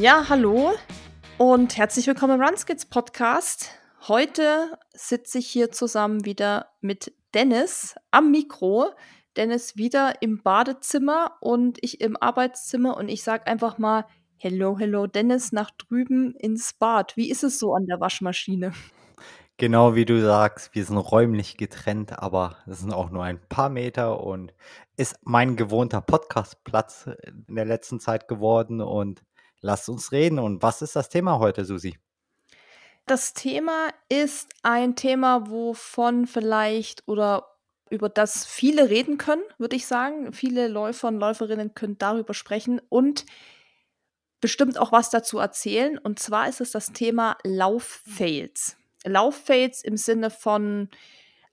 Ja, hallo und herzlich willkommen im Runskids Podcast. Heute sitze ich hier zusammen wieder mit Dennis am Mikro. Dennis wieder im Badezimmer und ich im Arbeitszimmer und ich sage einfach mal Hello, hello, Dennis nach drüben ins Bad. Wie ist es so an der Waschmaschine? Genau wie du sagst, wir sind räumlich getrennt, aber es sind auch nur ein paar Meter und ist mein gewohnter Podcastplatz in der letzten Zeit geworden und lasst uns reden. Und was ist das Thema heute, Susi? Das Thema ist ein Thema, wovon vielleicht oder über das viele reden können, würde ich sagen. Viele Läufer und Läuferinnen können darüber sprechen und bestimmt auch was dazu erzählen. Und zwar ist es das Thema Lauffails. Lauffails im Sinne von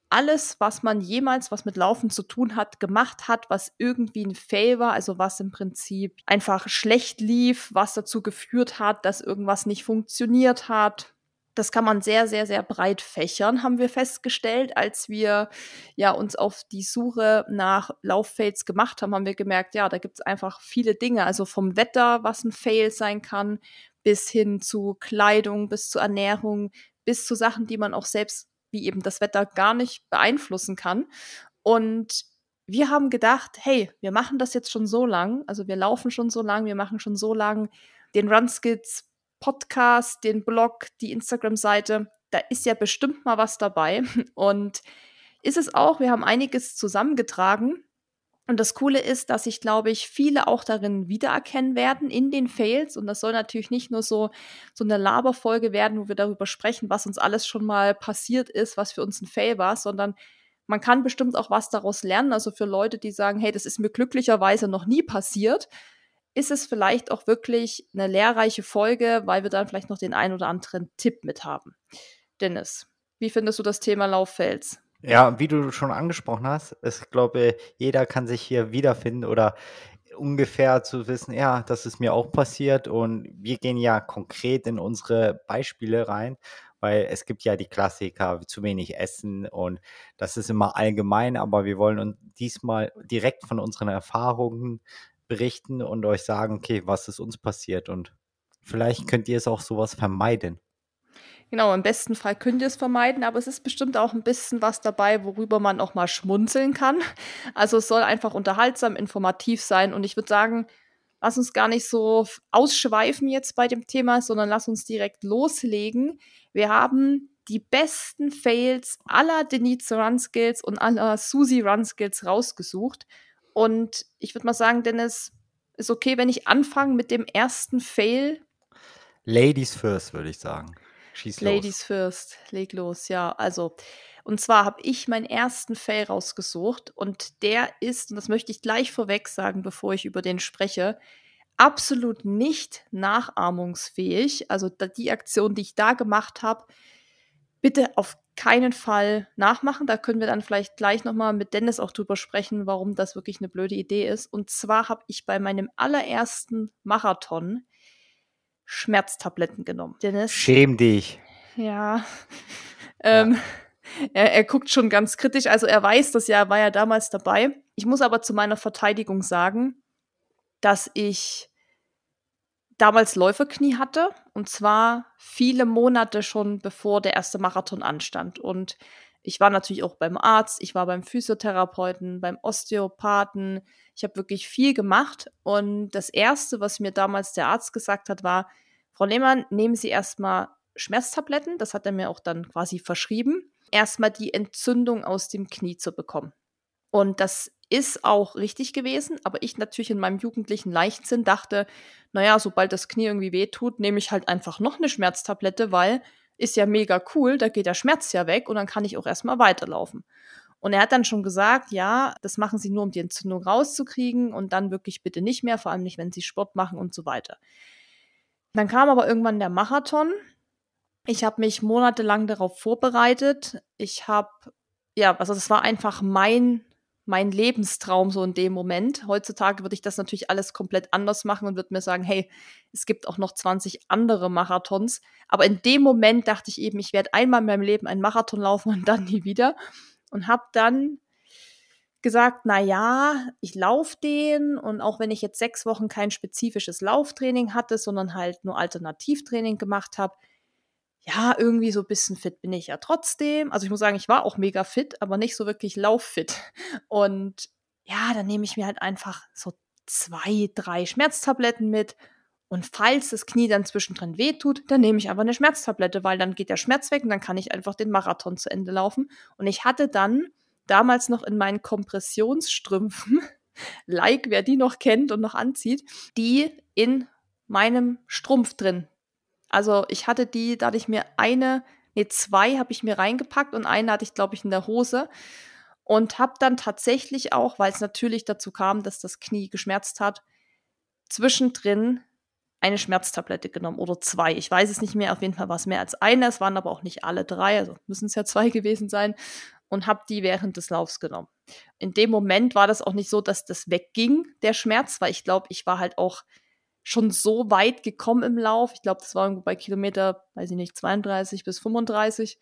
alles, was man jemals, was mit Laufen zu tun hat, gemacht hat, was irgendwie ein Fail war, also was im Prinzip einfach schlecht lief, was dazu geführt hat, dass irgendwas nicht funktioniert hat, das kann man sehr, sehr, sehr breit fächern, haben wir festgestellt. Als wir ja uns auf die Suche nach Lauffails gemacht haben, haben wir gemerkt, ja, da gibt es einfach viele Dinge. Also vom Wetter, was ein Fail sein kann, bis hin zu Kleidung, bis zu Ernährung, bis zu Sachen, die man auch selbst, wie eben das Wetter, gar nicht beeinflussen kann. Und wir haben gedacht, hey, wir machen das jetzt schon so lang, also wir laufen schon so lang, wir machen schon so lang den Runskits Podcast, den Blog, die Instagram-Seite, da ist ja bestimmt mal was dabei. Und ist es auch, wir haben einiges zusammengetragen. Und das Coole ist, dass sich, glaube ich, viele auch darin wiedererkennen werden in den Fails. Und das soll natürlich nicht nur so, so eine Laberfolge werden, wo wir darüber sprechen, was uns alles schon mal passiert ist, was für uns ein Fail war, sondern man kann bestimmt auch was daraus lernen. Also für Leute, die sagen, hey, das ist mir glücklicherweise noch nie passiert, ist es vielleicht auch wirklich eine lehrreiche Folge, weil wir dann vielleicht noch den ein oder anderen Tipp mit haben. Dennis, wie findest du das Thema Lauffels? Ja, wie du schon angesprochen hast, ich glaube, jeder kann sich hier wiederfinden oder ungefähr zu wissen, ja, das ist mir auch passiert und wir gehen ja konkret in unsere Beispiele rein, weil es gibt ja die Klassiker, zu wenig Essen und das ist immer allgemein, aber wir wollen uns diesmal direkt von unseren Erfahrungen berichten und euch sagen, okay, was ist uns passiert und vielleicht könnt ihr es auch sowas vermeiden. Genau, im besten Fall könnt ihr es vermeiden, aber es ist bestimmt auch ein bisschen was dabei, worüber man auch mal schmunzeln kann. Also es soll einfach unterhaltsam, informativ sein und ich würde sagen, lass uns gar nicht so ausschweifen jetzt bei dem Thema, sondern lass uns direkt loslegen. Wir haben die besten Fails aller Denise Run Skills und aller Susie Run Skills rausgesucht und ich würde mal sagen, Dennis, ist okay, wenn ich anfange mit dem ersten Fail? Ladies first, würde ich sagen. Schieß los. Ladies first, leg los, ja. Also, und zwar habe ich meinen ersten Fail rausgesucht und der ist, und das möchte ich gleich vorweg sagen, bevor ich über den spreche, absolut nicht nachahmungsfähig. Also die Aktion, die ich da gemacht habe, bitte auf keinen Fall nachmachen. Da können wir dann vielleicht gleich nochmal mit Dennis auch drüber sprechen, warum das wirklich eine blöde Idee ist. Und zwar habe ich bei meinem allerersten Marathon Schmerztabletten genommen. Dennis? Schäm dich. Ja. ähm, er, er, guckt schon ganz kritisch. Also er weiß das ja, war ja damals dabei. Ich muss aber zu meiner Verteidigung sagen, dass ich damals Läuferknie hatte und zwar viele Monate schon bevor der erste Marathon anstand. Und ich war natürlich auch beim Arzt, ich war beim Physiotherapeuten, beim Osteopathen. Ich habe wirklich viel gemacht. Und das Erste, was mir damals der Arzt gesagt hat, war, Frau Lehmann, nehmen Sie erstmal Schmerztabletten. Das hat er mir auch dann quasi verschrieben. Erstmal die Entzündung aus dem Knie zu bekommen. Und das ist auch richtig gewesen, aber ich natürlich in meinem jugendlichen Leichtsinn dachte, naja, sobald das Knie irgendwie wehtut, nehme ich halt einfach noch eine Schmerztablette, weil ist ja mega cool, da geht der Schmerz ja weg und dann kann ich auch erstmal weiterlaufen. Und er hat dann schon gesagt, ja, das machen sie nur, um die Entzündung rauszukriegen und dann wirklich bitte nicht mehr, vor allem nicht, wenn sie Sport machen und so weiter. Dann kam aber irgendwann der Marathon. Ich habe mich monatelang darauf vorbereitet. Ich habe, ja, also das war einfach mein mein Lebenstraum so in dem Moment. Heutzutage würde ich das natürlich alles komplett anders machen und würde mir sagen, hey, es gibt auch noch 20 andere Marathons. Aber in dem Moment dachte ich eben, ich werde einmal in meinem Leben einen Marathon laufen und dann nie wieder. Und habe dann gesagt, na ja, ich laufe den und auch wenn ich jetzt sechs Wochen kein spezifisches Lauftraining hatte, sondern halt nur Alternativtraining gemacht habe, ja, irgendwie so ein bisschen fit bin ich ja trotzdem. Also ich muss sagen, ich war auch mega fit, aber nicht so wirklich lauffit. Und ja, dann nehme ich mir halt einfach so zwei, drei Schmerztabletten mit. Und falls das Knie dann zwischendrin wehtut, dann nehme ich einfach eine Schmerztablette, weil dann geht der Schmerz weg und dann kann ich einfach den Marathon zu Ende laufen. Und ich hatte dann damals noch in meinen Kompressionsstrümpfen, like wer die noch kennt und noch anzieht, die in meinem Strumpf drin. Also ich hatte die, da hatte ich mir eine, nee, zwei habe ich mir reingepackt und eine hatte ich, glaube ich, in der Hose. Und habe dann tatsächlich auch, weil es natürlich dazu kam, dass das Knie geschmerzt hat, zwischendrin eine Schmerztablette genommen oder zwei. Ich weiß es nicht mehr, auf jeden Fall war es mehr als eine, es waren aber auch nicht alle drei, also müssen es ja zwei gewesen sein und habe die während des Laufs genommen. In dem Moment war das auch nicht so, dass das wegging, der Schmerz, weil ich glaube, ich war halt auch schon so weit gekommen im Lauf. Ich glaube, das war irgendwo bei Kilometer, weiß ich nicht, 32 bis 35.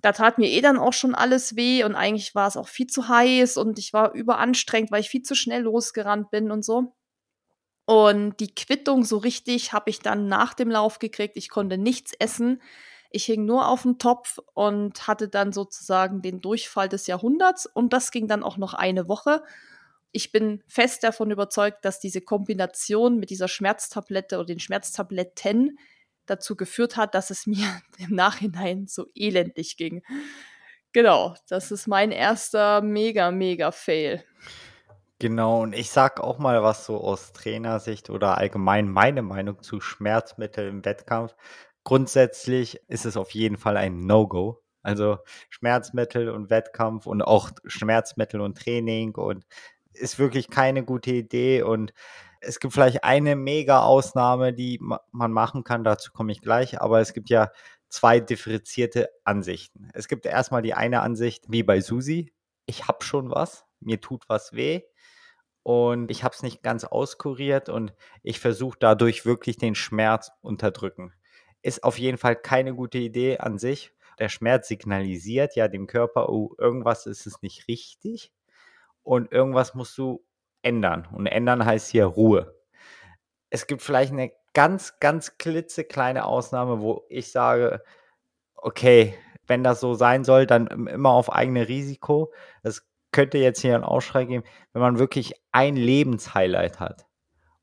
Da tat mir eh dann auch schon alles weh und eigentlich war es auch viel zu heiß und ich war überanstrengt, weil ich viel zu schnell losgerannt bin und so. Und die Quittung so richtig habe ich dann nach dem Lauf gekriegt. Ich konnte nichts essen. Ich hing nur auf dem Topf und hatte dann sozusagen den Durchfall des Jahrhunderts. Und das ging dann auch noch eine Woche. Ich bin fest davon überzeugt, dass diese Kombination mit dieser Schmerztablette oder den Schmerztabletten dazu geführt hat, dass es mir im Nachhinein so elendig ging. Genau, das ist mein erster mega, mega Fail. Genau, und ich sag auch mal was so aus Trainersicht oder allgemein meine Meinung zu Schmerzmitteln im Wettkampf. Grundsätzlich ist es auf jeden Fall ein No-Go. Also Schmerzmittel und Wettkampf und auch Schmerzmittel und Training und ist wirklich keine gute Idee und es gibt vielleicht eine mega Ausnahme, die man machen kann, dazu komme ich gleich, aber es gibt ja zwei differenzierte Ansichten. Es gibt erstmal die eine Ansicht, wie bei Susi, ich habe schon was, mir tut was weh, und ich habe es nicht ganz auskuriert und ich versuche dadurch wirklich den Schmerz unterdrücken. Ist auf jeden Fall keine gute Idee an sich. Der Schmerz signalisiert ja dem Körper, oh, irgendwas ist es nicht richtig und irgendwas musst du ändern. Und ändern heißt hier Ruhe. Es gibt vielleicht eine ganz, ganz klitzekleine Ausnahme, wo ich sage, okay, wenn das so sein soll, dann immer auf eigene Risiko. Das könnte jetzt hier einen Ausschrei geben, wenn man wirklich ein Lebenshighlight hat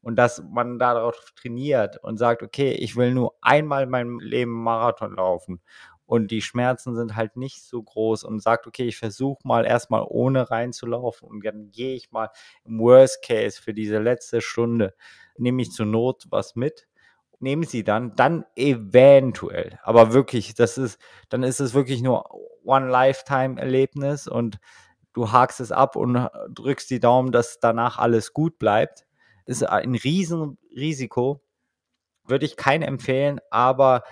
und dass man darauf trainiert und sagt, okay, ich will nur einmal in meinem Leben Marathon laufen und die Schmerzen sind halt nicht so groß und sagt, okay, ich versuche mal erstmal ohne reinzulaufen und dann gehe ich mal im Worst Case für diese letzte Stunde, nehme ich zur Not was mit nehmen sie dann, dann eventuell. Aber wirklich, das ist, dann ist es wirklich nur One Lifetime Erlebnis und du hakst es ab und drückst die Daumen, dass danach alles gut bleibt. Ist ein Riesenrisiko. Würde ich keinen empfehlen, aber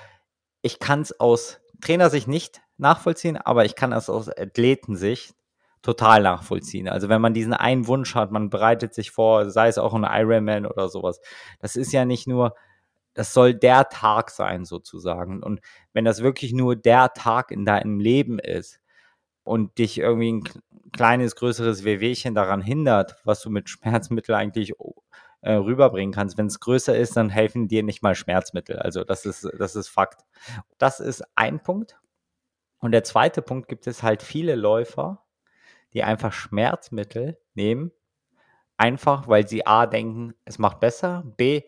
ich kann es aus Trainersicht nicht nachvollziehen, aber ich kann es aus Athletensicht total nachvollziehen. Also wenn man diesen einen Wunsch hat, man bereitet sich vor, sei es auch ein Ironman oder sowas. Das ist ja nicht nur, das soll der Tag sein sozusagen. Und wenn das wirklich nur der Tag in deinem Leben ist, und dich irgendwie ein kleines, größeres Wehwehchen daran hindert, was du mit Schmerzmittel eigentlich äh, rüberbringen kannst. Wenn es größer ist, dann helfen dir nicht mal Schmerzmittel. Also das ist, das ist Fakt. Das ist ein Punkt. Und der zweite Punkt gibt es halt viele Läufer, die einfach Schmerzmittel nehmen, einfach weil sie A denken, es macht besser, B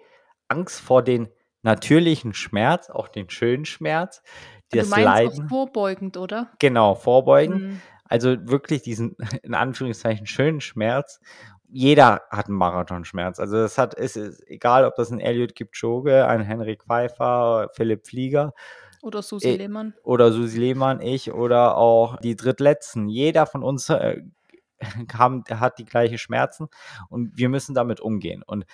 Angst vor den natürlichen Schmerz, auch den schönen Schmerz, du meinst Leiden. Auch vorbeugend, oder? Genau, vorbeugend. Mhm. Also wirklich diesen, in Anführungszeichen, schönen Schmerz. Jeder hat einen Marathonschmerz. Also das hat, ist, ist egal, ob das ein Elliot Kipchoge, ein Henrik Pfeiffer, Philipp Flieger. Oder Susi äh, Lehmann. Oder Susi Lehmann, ich oder auch die Drittletzten. Jeder von uns äh, haben, hat die gleichen Schmerzen und wir müssen damit umgehen. Und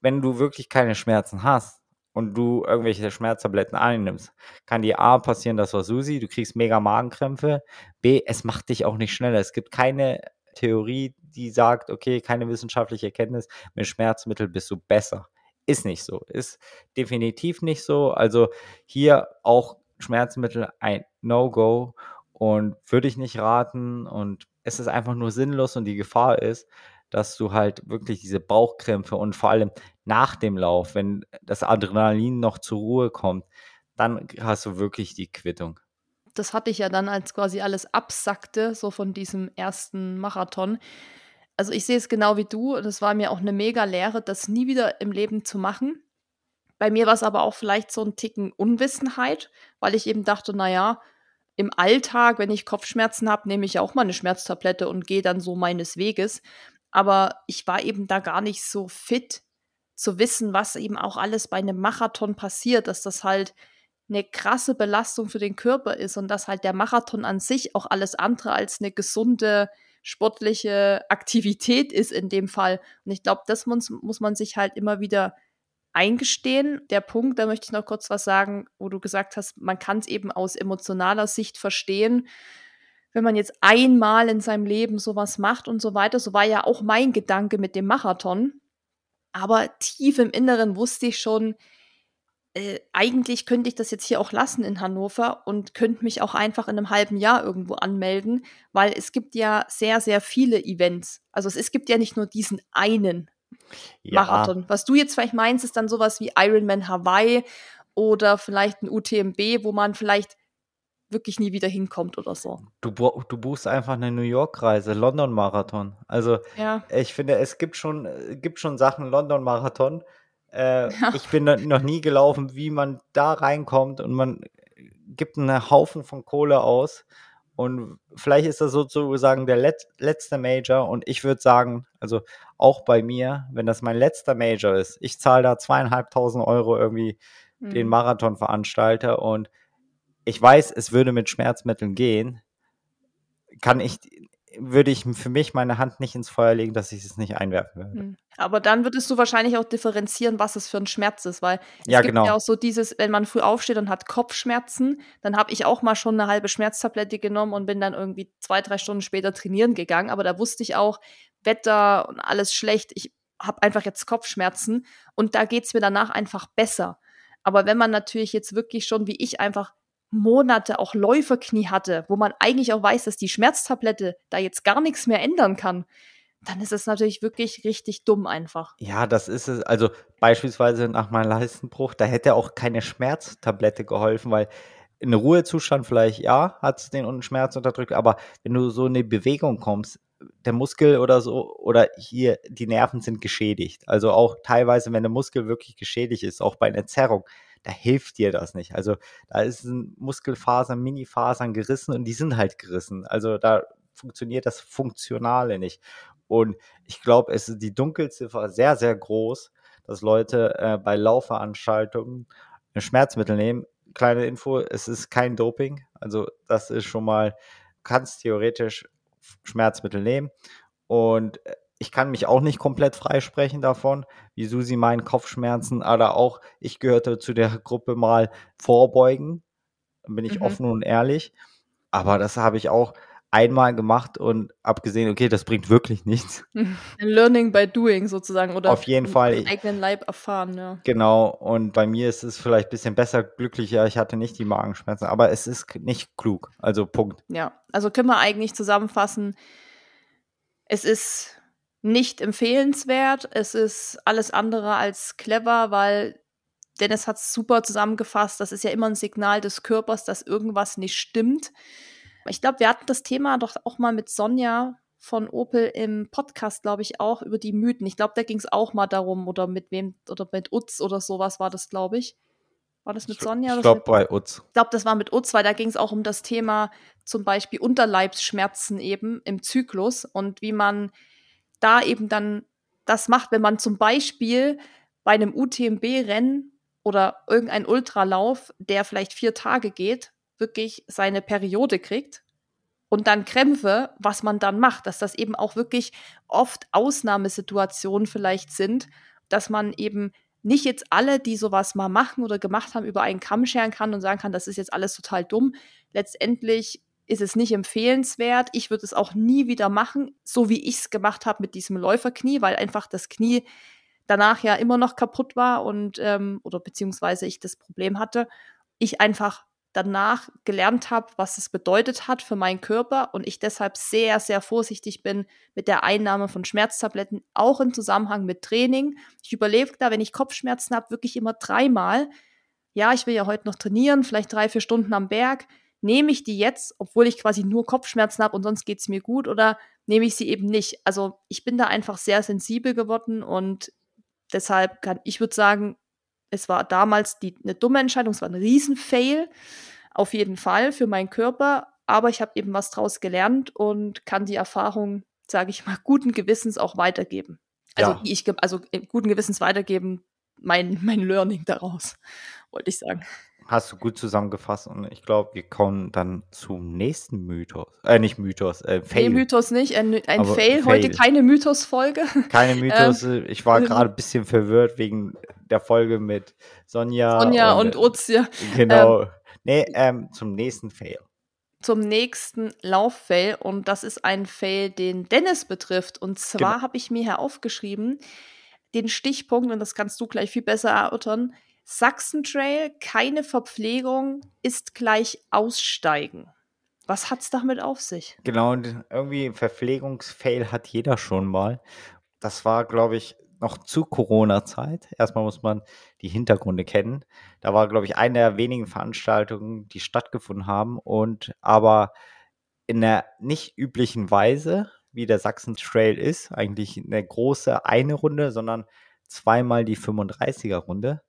wenn du wirklich keine Schmerzen hast, und du irgendwelche Schmerztabletten einnimmst, kann dir A passieren, das war Susi, du kriegst mega Magenkrämpfe. B, es macht dich auch nicht schneller. Es gibt keine Theorie, die sagt, okay, keine wissenschaftliche Erkenntnis, mit Schmerzmittel bist du besser. Ist nicht so. Ist definitiv nicht so. Also hier auch Schmerzmittel ein No-Go und würde ich nicht raten. Und es ist einfach nur sinnlos und die Gefahr ist, dass du halt wirklich diese Bauchkrämpfe und vor allem nach dem Lauf, wenn das Adrenalin noch zur Ruhe kommt, dann hast du wirklich die Quittung. Das hatte ich ja dann, als quasi alles absackte, so von diesem ersten Marathon. Also ich sehe es genau wie du. Das war mir auch eine mega Lehre, das nie wieder im Leben zu machen. Bei mir war es aber auch vielleicht so ein Ticken Unwissenheit, weil ich eben dachte, naja, im Alltag, wenn ich Kopfschmerzen habe, nehme ich auch mal eine Schmerztablette und gehe dann so meines Weges. Aber ich war eben da gar nicht so fit zu wissen, was eben auch alles bei einem Marathon passiert, dass das halt eine krasse Belastung für den Körper ist und dass halt der Marathon an sich auch alles andere als eine gesunde sportliche Aktivität ist in dem Fall. Und ich glaube, das muss, muss man sich halt immer wieder eingestehen. Der Punkt, da möchte ich noch kurz was sagen, wo du gesagt hast, man kann es eben aus emotionaler Sicht verstehen. Wenn man jetzt einmal in seinem Leben sowas macht und so weiter, so war ja auch mein Gedanke mit dem Marathon. Aber tief im Inneren wusste ich schon, äh, eigentlich könnte ich das jetzt hier auch lassen in Hannover und könnte mich auch einfach in einem halben Jahr irgendwo anmelden, weil es gibt ja sehr, sehr viele Events. Also es, es gibt ja nicht nur diesen einen ja. Marathon. Was du jetzt vielleicht meinst, ist dann sowas wie Ironman Hawaii oder vielleicht ein UTMB, wo man vielleicht wirklich nie wieder hinkommt oder so. Du, du buchst einfach eine New York-Reise, London-Marathon. Also ja. ich finde, es gibt schon, gibt schon Sachen, London-Marathon, äh, ja. Ich bin noch nie gelaufen, wie man da reinkommt und man gibt einen Haufen von Kohle aus. Und vielleicht ist das sozusagen der Let letzte Major. Und ich würde sagen, also auch bei mir, wenn das mein letzter Major ist, ich zahle da zweieinhalbtausend Euro irgendwie mhm. den Marathonveranstalter und ich weiß, es würde mit Schmerzmitteln gehen, kann ich würde ich für mich meine Hand nicht ins Feuer legen, dass ich es nicht einwerfen würde. Hm. Aber dann würdest du wahrscheinlich auch differenzieren, was es für ein Schmerz ist, weil es ja, gibt genau. ja auch so dieses, wenn man früh aufsteht und hat Kopfschmerzen, dann habe ich auch mal schon eine halbe Schmerztablette genommen und bin dann irgendwie zwei, drei Stunden später trainieren gegangen. Aber da wusste ich auch, Wetter und alles schlecht. Ich habe einfach jetzt Kopfschmerzen und da geht es mir danach einfach besser. Aber wenn man natürlich jetzt wirklich schon, wie ich, einfach Monate auch Läuferknie hatte, wo man eigentlich auch weiß, dass die Schmerztablette da jetzt gar nichts mehr ändern kann, dann ist es natürlich wirklich richtig dumm einfach. Ja, das ist es. Also beispielsweise nach meinem Leistenbruch, da hätte auch keine Schmerztablette geholfen, weil in Ruhezustand vielleicht ja, hat es den Schmerz unterdrückt, aber wenn du so in eine Bewegung kommst, der Muskel oder so, oder hier, die Nerven sind geschädigt. Also auch teilweise, wenn der Muskel wirklich geschädigt ist, auch bei einer Zerrung, da hilft dir das nicht. Also da ist ein Muskelfasern, Minifasern gerissen und die sind halt gerissen. Also da funktioniert das Funktionale nicht. Und ich glaube, es ist die Dunkelziffer sehr, sehr groß, dass Leute äh, bei Laufveranstaltungen Schmerzmittel nehmen. Kleine Info, es ist kein Doping. Also das ist schon mal, kannst theoretisch Schmerzmittel nehmen. Und äh, ich kann mich auch nicht komplett freisprechen davon, wie Susi meinen Kopfschmerzen, aber auch ich gehörte zu der Gruppe mal vorbeugen, bin ich mhm. offen und ehrlich. Aber das habe ich auch einmal gemacht und abgesehen, okay, das bringt wirklich nichts. Learning by doing sozusagen oder auf jeden Fall eigenen Leib erfahren, ja. Genau und bei mir ist es vielleicht ein bisschen besser, glücklicher, ich hatte nicht die Magenschmerzen, aber es ist nicht klug, also Punkt. Ja, also können wir eigentlich zusammenfassen, es ist nicht empfehlenswert. Es ist alles andere als clever, weil Dennis hat es super zusammengefasst. Das ist ja immer ein Signal des Körpers, dass irgendwas nicht stimmt. Ich glaube, wir hatten das Thema doch auch mal mit Sonja von Opel im Podcast, glaube ich, auch über die Mythen. Ich glaube, da ging es auch mal darum, oder mit wem, oder mit Utz oder sowas war das, glaube ich. War das mit Sonja? Ich glaube bei Utz. Ich glaube, das war mit Utz, weil da ging es auch um das Thema zum Beispiel Unterleibsschmerzen eben im Zyklus und wie man da eben dann das macht, wenn man zum Beispiel bei einem UTMB-Rennen oder irgendein Ultralauf, der vielleicht vier Tage geht, wirklich seine Periode kriegt und dann Krämpfe, was man dann macht, dass das eben auch wirklich oft Ausnahmesituationen vielleicht sind, dass man eben nicht jetzt alle, die sowas mal machen oder gemacht haben, über einen Kamm scheren kann und sagen kann, das ist jetzt alles total dumm. Letztendlich ist es nicht empfehlenswert. Ich würde es auch nie wieder machen, so wie ich es gemacht habe mit diesem Läuferknie, weil einfach das Knie danach ja immer noch kaputt war und ähm, oder beziehungsweise ich das Problem hatte. Ich einfach danach gelernt habe, was es bedeutet hat für meinen Körper und ich deshalb sehr, sehr vorsichtig bin mit der Einnahme von Schmerztabletten, auch im Zusammenhang mit Training. Ich überlege da, wenn ich Kopfschmerzen habe, wirklich immer dreimal. Ja, ich will ja heute noch trainieren, vielleicht drei, vier Stunden am Berg. Nehme ich die jetzt, obwohl ich quasi nur Kopfschmerzen habe und sonst geht es mir gut, oder nehme ich sie eben nicht? Also ich bin da einfach sehr sensibel geworden und deshalb kann ich würde sagen, es war damals die, eine dumme Entscheidung, es war ein Riesenfail, auf jeden Fall für meinen Körper, aber ich habe eben was draus gelernt und kann die Erfahrung, sage ich mal, guten Gewissens auch weitergeben. Also, ja. ich, also äh, guten Gewissens weitergeben, mein, mein Learning daraus, wollte ich sagen. Hast du gut zusammengefasst und ich glaube, wir kommen dann zum nächsten Mythos. Äh, nicht Mythos, äh, Fail. Nee, Mythos nicht, ein, ein Fail. Fail. Heute keine Mythos-Folge. Keine Mythos. Ähm, ich war gerade ein bisschen verwirrt wegen der Folge mit Sonja. Sonja und, und Utz, ja. Genau. Ähm, nee, ähm, zum nächsten Fail. Zum nächsten Lauffail und das ist ein Fail, den Dennis betrifft. Und zwar genau. habe ich mir hier aufgeschrieben, den Stichpunkt, und das kannst du gleich viel besser erörtern, Sachsen-Trail, keine Verpflegung, ist gleich Aussteigen. Was hat es damit auf sich? Genau, und irgendwie Verpflegungsfail hat jeder schon mal. Das war, glaube ich, noch zu Corona-Zeit. Erstmal muss man die Hintergründe kennen. Da war, glaube ich, eine der wenigen Veranstaltungen, die stattgefunden haben und aber in der nicht üblichen Weise, wie der Sachsen Trail ist, eigentlich eine große eine Runde, sondern zweimal die 35er Runde.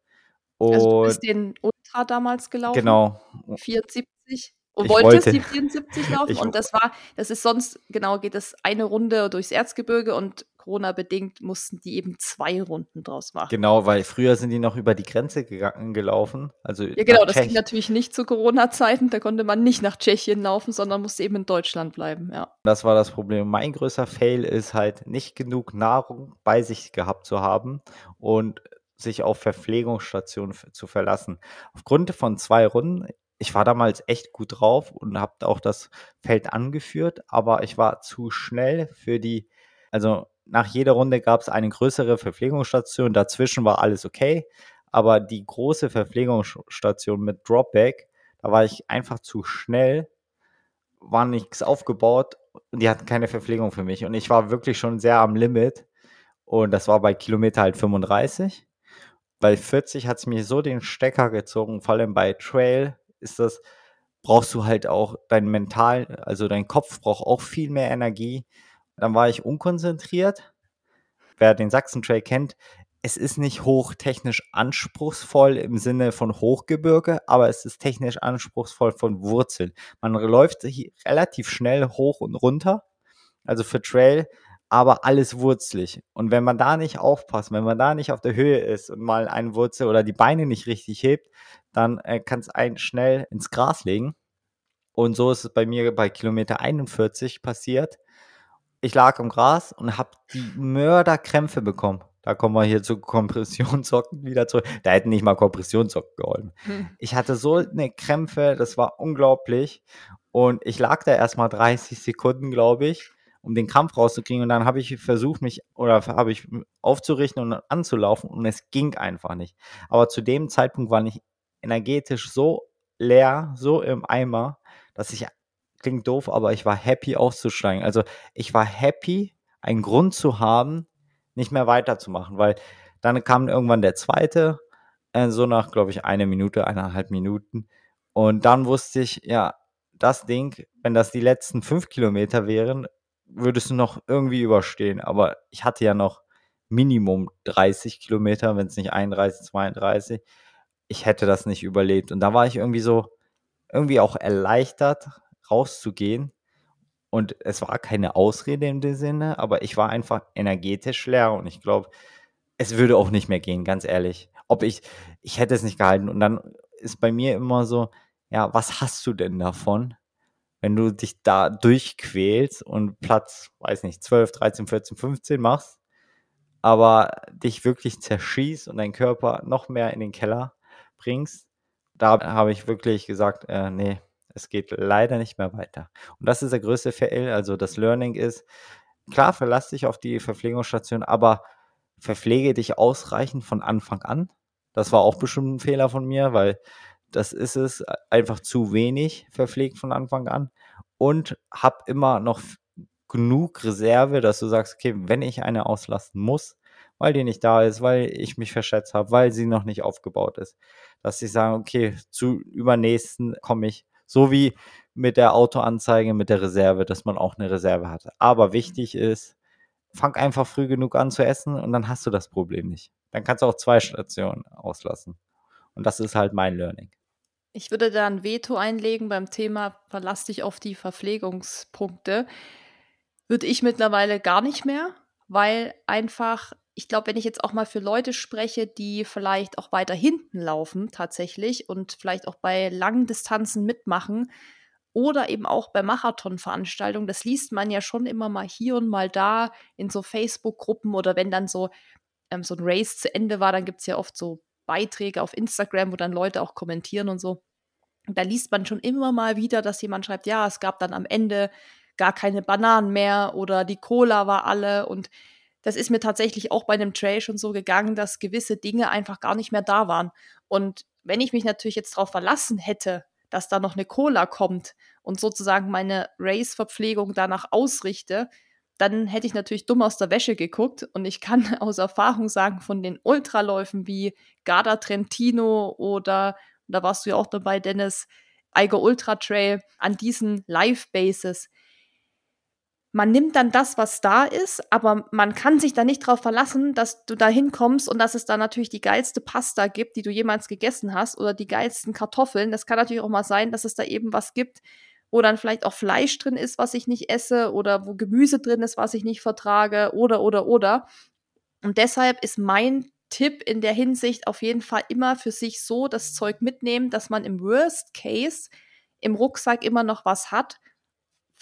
Und also du bist den Ultra damals gelaufen? Genau. 74? Und wolltest wollte, die 74 laufen? und das war, das ist sonst, genau, geht es eine Runde durchs Erzgebirge und Corona-bedingt mussten die eben zwei Runden draus machen. Genau, weil früher sind die noch über die Grenze gegangen, gelaufen. Also ja, genau, das ging natürlich nicht zu Corona-Zeiten. Da konnte man nicht nach Tschechien laufen, sondern musste eben in Deutschland bleiben, ja. Das war das Problem. Mein größter Fail ist halt, nicht genug Nahrung bei sich gehabt zu haben und sich auf Verpflegungsstationen zu verlassen. Aufgrund von zwei Runden, ich war damals echt gut drauf und habe auch das Feld angeführt, aber ich war zu schnell für die, also nach jeder Runde gab es eine größere Verpflegungsstation, dazwischen war alles okay, aber die große Verpflegungsstation mit Dropback, da war ich einfach zu schnell, war nichts aufgebaut und die hatten keine Verpflegung für mich und ich war wirklich schon sehr am Limit und das war bei Kilometer halt 35 bei 40 hat es mir so den Stecker gezogen, vor allem bei Trail ist das, brauchst du halt auch dein Mental, also dein Kopf braucht auch viel mehr Energie. Dann war ich unkonzentriert. Wer den Sachsen Trail kennt, es ist nicht hochtechnisch anspruchsvoll im Sinne von Hochgebirge, aber es ist technisch anspruchsvoll von Wurzeln. Man läuft relativ schnell hoch und runter. Also für Trail aber alles wurzelig. Und wenn man da nicht aufpasst, wenn man da nicht auf der Höhe ist und mal eine Wurzel oder die Beine nicht richtig hebt, dann äh, kann es einen schnell ins Gras legen. Und so ist es bei mir bei Kilometer 41 passiert. Ich lag im Gras und habe die Mörderkrämpfe bekommen. Da kommen wir hier zu Kompressionssocken wieder zurück. Da hätten nicht mal Kompressionssocken geholfen. Hm. Ich hatte so eine Krämpfe, das war unglaublich. Und ich lag da erstmal 30 Sekunden, glaube ich um den Krampf rauszukriegen. Und dann habe ich versucht, mich oder habe ich aufzurichten und anzulaufen und es ging einfach nicht. Aber zu dem Zeitpunkt war ich energetisch so leer, so im Eimer, dass ich, klingt doof, aber ich war happy auszusteigen. Also ich war happy, einen Grund zu haben, nicht mehr weiterzumachen, weil dann kam irgendwann der zweite, äh, so nach, glaube ich, eine Minute, eineinhalb Minuten. Und dann wusste ich, ja, das Ding, wenn das die letzten fünf Kilometer wären, würdest du noch irgendwie überstehen. Aber ich hatte ja noch Minimum 30 Kilometer, wenn es nicht 31, 32. Ich hätte das nicht überlebt. Und da war ich irgendwie so, irgendwie auch erleichtert, rauszugehen. Und es war keine Ausrede in dem Sinne, aber ich war einfach energetisch leer und ich glaube, es würde auch nicht mehr gehen, ganz ehrlich. Ob ich, ich hätte es nicht gehalten. Und dann ist bei mir immer so, ja, was hast du denn davon? Wenn du dich da durchquälst und Platz, weiß nicht, 12, 13, 14, 15 machst, aber dich wirklich zerschießt und deinen Körper noch mehr in den Keller bringst, da habe ich wirklich gesagt, äh, nee, es geht leider nicht mehr weiter. Und das ist der größte Fail. Also das Learning ist, klar, verlass dich auf die Verpflegungsstation, aber verpflege dich ausreichend von Anfang an. Das war auch bestimmt ein Fehler von mir, weil das ist es, einfach zu wenig verpflegt von Anfang an und habe immer noch genug Reserve, dass du sagst, okay, wenn ich eine auslassen muss, weil die nicht da ist, weil ich mich verschätzt habe, weil sie noch nicht aufgebaut ist, dass ich sage, okay, zu übernächsten komme ich, so wie mit der Autoanzeige, mit der Reserve, dass man auch eine Reserve hat. Aber wichtig ist, fang einfach früh genug an zu essen und dann hast du das Problem nicht. Dann kannst du auch zwei Stationen auslassen. Und das ist halt mein Learning. Ich würde da ein Veto einlegen beim Thema verlass dich auf die Verpflegungspunkte. Würde ich mittlerweile gar nicht mehr, weil einfach, ich glaube, wenn ich jetzt auch mal für Leute spreche, die vielleicht auch weiter hinten laufen tatsächlich und vielleicht auch bei langen Distanzen mitmachen oder eben auch bei Marathonveranstaltungen, das liest man ja schon immer mal hier und mal da in so Facebook-Gruppen oder wenn dann so, ähm, so ein Race zu Ende war, dann gibt es ja oft so Beiträge auf Instagram, wo dann Leute auch kommentieren und so. Da liest man schon immer mal wieder, dass jemand schreibt, ja, es gab dann am Ende gar keine Bananen mehr oder die Cola war alle und das ist mir tatsächlich auch bei einem Trail schon so gegangen, dass gewisse Dinge einfach gar nicht mehr da waren. Und wenn ich mich natürlich jetzt darauf verlassen hätte, dass da noch eine Cola kommt und sozusagen meine Race-Verpflegung danach ausrichte, dann hätte ich natürlich dumm aus der Wäsche geguckt. Und ich kann aus Erfahrung sagen, von den Ultraläufen wie Garda Trentino oder, da warst du ja auch dabei, Dennis, Eiger Ultra Trail, an diesen Live-Bases, man nimmt dann das, was da ist, aber man kann sich da nicht darauf verlassen, dass du da hinkommst und dass es da natürlich die geilste Pasta gibt, die du jemals gegessen hast oder die geilsten Kartoffeln. Das kann natürlich auch mal sein, dass es da eben was gibt, wo dann vielleicht auch Fleisch drin ist, was ich nicht esse oder wo Gemüse drin ist, was ich nicht vertrage oder, oder, oder. Und deshalb ist mein Tipp in der Hinsicht auf jeden Fall immer für sich so das Zeug mitnehmen, dass man im Worst Case im Rucksack immer noch was hat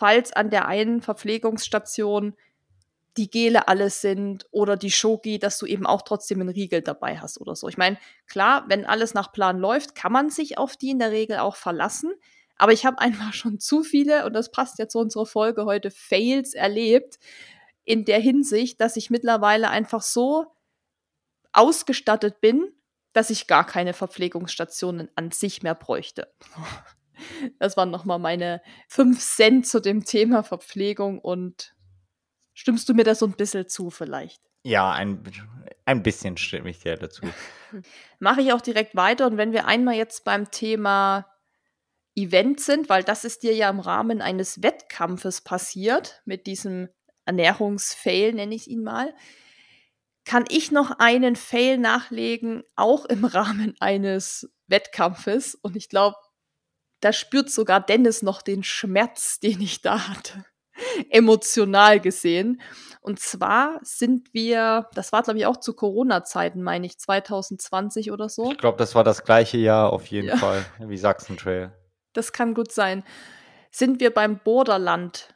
falls an der einen Verpflegungsstation die Gele alles sind oder die Shogi, dass du eben auch trotzdem einen Riegel dabei hast oder so. Ich meine, klar, wenn alles nach Plan läuft, kann man sich auf die in der Regel auch verlassen. Aber ich habe einfach schon zu viele, und das passt ja zu unserer Folge heute, Fails erlebt, in der Hinsicht, dass ich mittlerweile einfach so ausgestattet bin, dass ich gar keine Verpflegungsstationen an sich mehr bräuchte. Das waren nochmal meine fünf Cent zu dem Thema Verpflegung und stimmst du mir da so ein bisschen zu vielleicht? Ja, ein, ein bisschen stimme ich dir dazu. Mache ich auch direkt weiter und wenn wir einmal jetzt beim Thema Event sind, weil das ist dir ja im Rahmen eines Wettkampfes passiert, mit diesem Ernährungsfail nenne ich ihn mal, kann ich noch einen Fail nachlegen, auch im Rahmen eines Wettkampfes. Und ich glaube, da spürt sogar Dennis noch den Schmerz, den ich da hatte. Emotional gesehen. Und zwar sind wir, das war glaube ich auch zu Corona-Zeiten, meine ich, 2020 oder so. Ich glaube, das war das gleiche Jahr auf jeden ja. Fall, wie Sachsen Trail. Das kann gut sein. Sind wir beim Borderland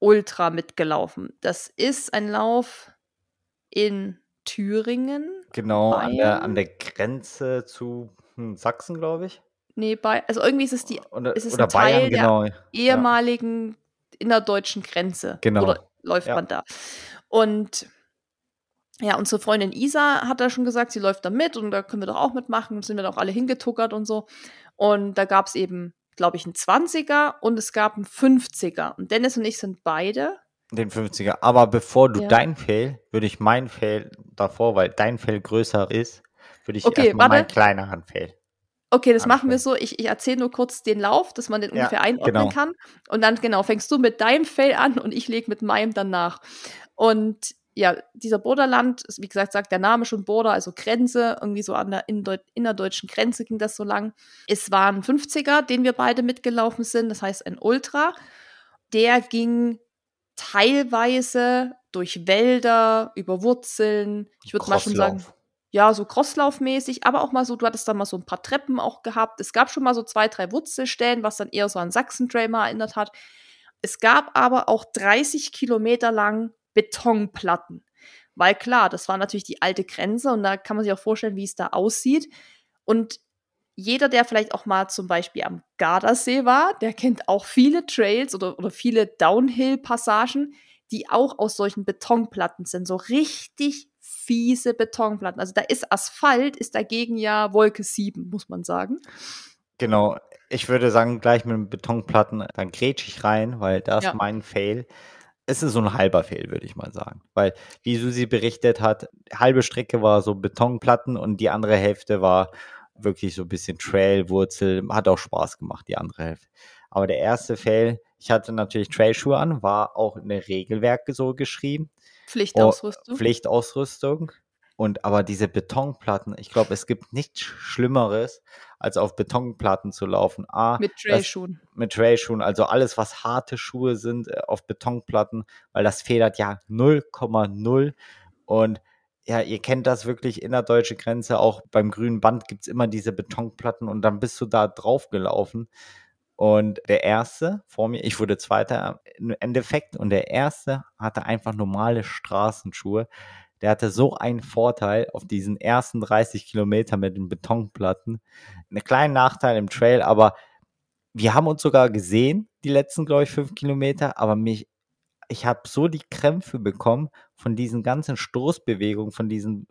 Ultra mitgelaufen. Das ist ein Lauf in Thüringen. Genau, an der, an der Grenze zu hm, Sachsen, glaube ich. Nee, bei, also irgendwie ist es die oder, ist es oder ein Teil Bayern, genau. der ehemaligen innerdeutschen Grenze. Genau. Oder läuft ja. man da. Und ja, unsere Freundin Isa hat da schon gesagt, sie läuft da mit und da können wir doch auch mitmachen. Sind wir doch alle hingetuckert und so. Und da gab es eben, glaube ich, einen 20er und es gab einen 50er. Und Dennis und ich sind beide. Den 50er. Aber bevor du ja. dein Fail, würde ich mein Fail davor, weil dein Fail größer ist, würde ich okay, erstmal meinen kleineren Fail. Okay, das machen wir so. Ich, ich erzähle nur kurz den Lauf, dass man den ja, ungefähr einordnen genau. kann. Und dann, genau, fängst du mit deinem Fail an und ich lege mit meinem dann nach. Und ja, dieser Borderland, wie gesagt, sagt der Name schon Border, also Grenze, irgendwie so an der innerdeutschen Grenze ging das so lang. Es war ein 50er, den wir beide mitgelaufen sind, das heißt ein Ultra. Der ging teilweise durch Wälder, über Wurzeln, ich würde mal schon sagen, ja, so crosslaufmäßig, aber auch mal so, du hattest da mal so ein paar Treppen auch gehabt. Es gab schon mal so zwei, drei Wurzelstellen, was dann eher so an Sachsen-Trail erinnert hat. Es gab aber auch 30 Kilometer lang Betonplatten. Weil klar, das war natürlich die alte Grenze und da kann man sich auch vorstellen, wie es da aussieht. Und jeder, der vielleicht auch mal zum Beispiel am Gardasee war, der kennt auch viele Trails oder, oder viele Downhill-Passagen, die auch aus solchen Betonplatten sind. So richtig fiese Betonplatten. Also da ist Asphalt, ist dagegen ja Wolke 7, muss man sagen. Genau. Ich würde sagen, gleich mit den Betonplatten, dann grätsch ich rein, weil das Ja. mein Fail. Es ist so ein halber Fail, würde ich mal sagen. Weil, wie Susi berichtet hat, halbe Strecke war so Betonplatten und die andere Hälfte war wirklich so ein bisschen Trail, Wurzel. Hat auch Spaß gemacht, die andere Hälfte. Aber der erste Fail, ich hatte natürlich Trailschuhe an, war auch in der Regelwerke so geschrieben. Pflichtausrüstung. Oh, Pflichtausrüstung. Und aber diese Betonplatten, ich glaube, es gibt nichts Schlimmeres, als auf Betonplatten zu laufen. A, mit Trailschuhen. mit Trailschuhen, also alles, was harte Schuhe sind äh, auf Betonplatten, weil das federt ja 0,0. Und ja, ihr kennt das wirklich innerdeutsche Grenze, auch beim grünen Band gibt es immer diese Betonplatten und dann bist du da drauf gelaufen. Und der erste vor mir, ich wurde Zweiter im Endeffekt, und der erste hatte einfach normale Straßenschuhe. Der hatte so einen Vorteil auf diesen ersten 30 Kilometer mit den Betonplatten. Einen kleinen Nachteil im Trail, aber wir haben uns sogar gesehen, die letzten, glaube ich, fünf Kilometer, aber mich, ich habe so die Krämpfe bekommen von diesen ganzen Stoßbewegungen, von diesen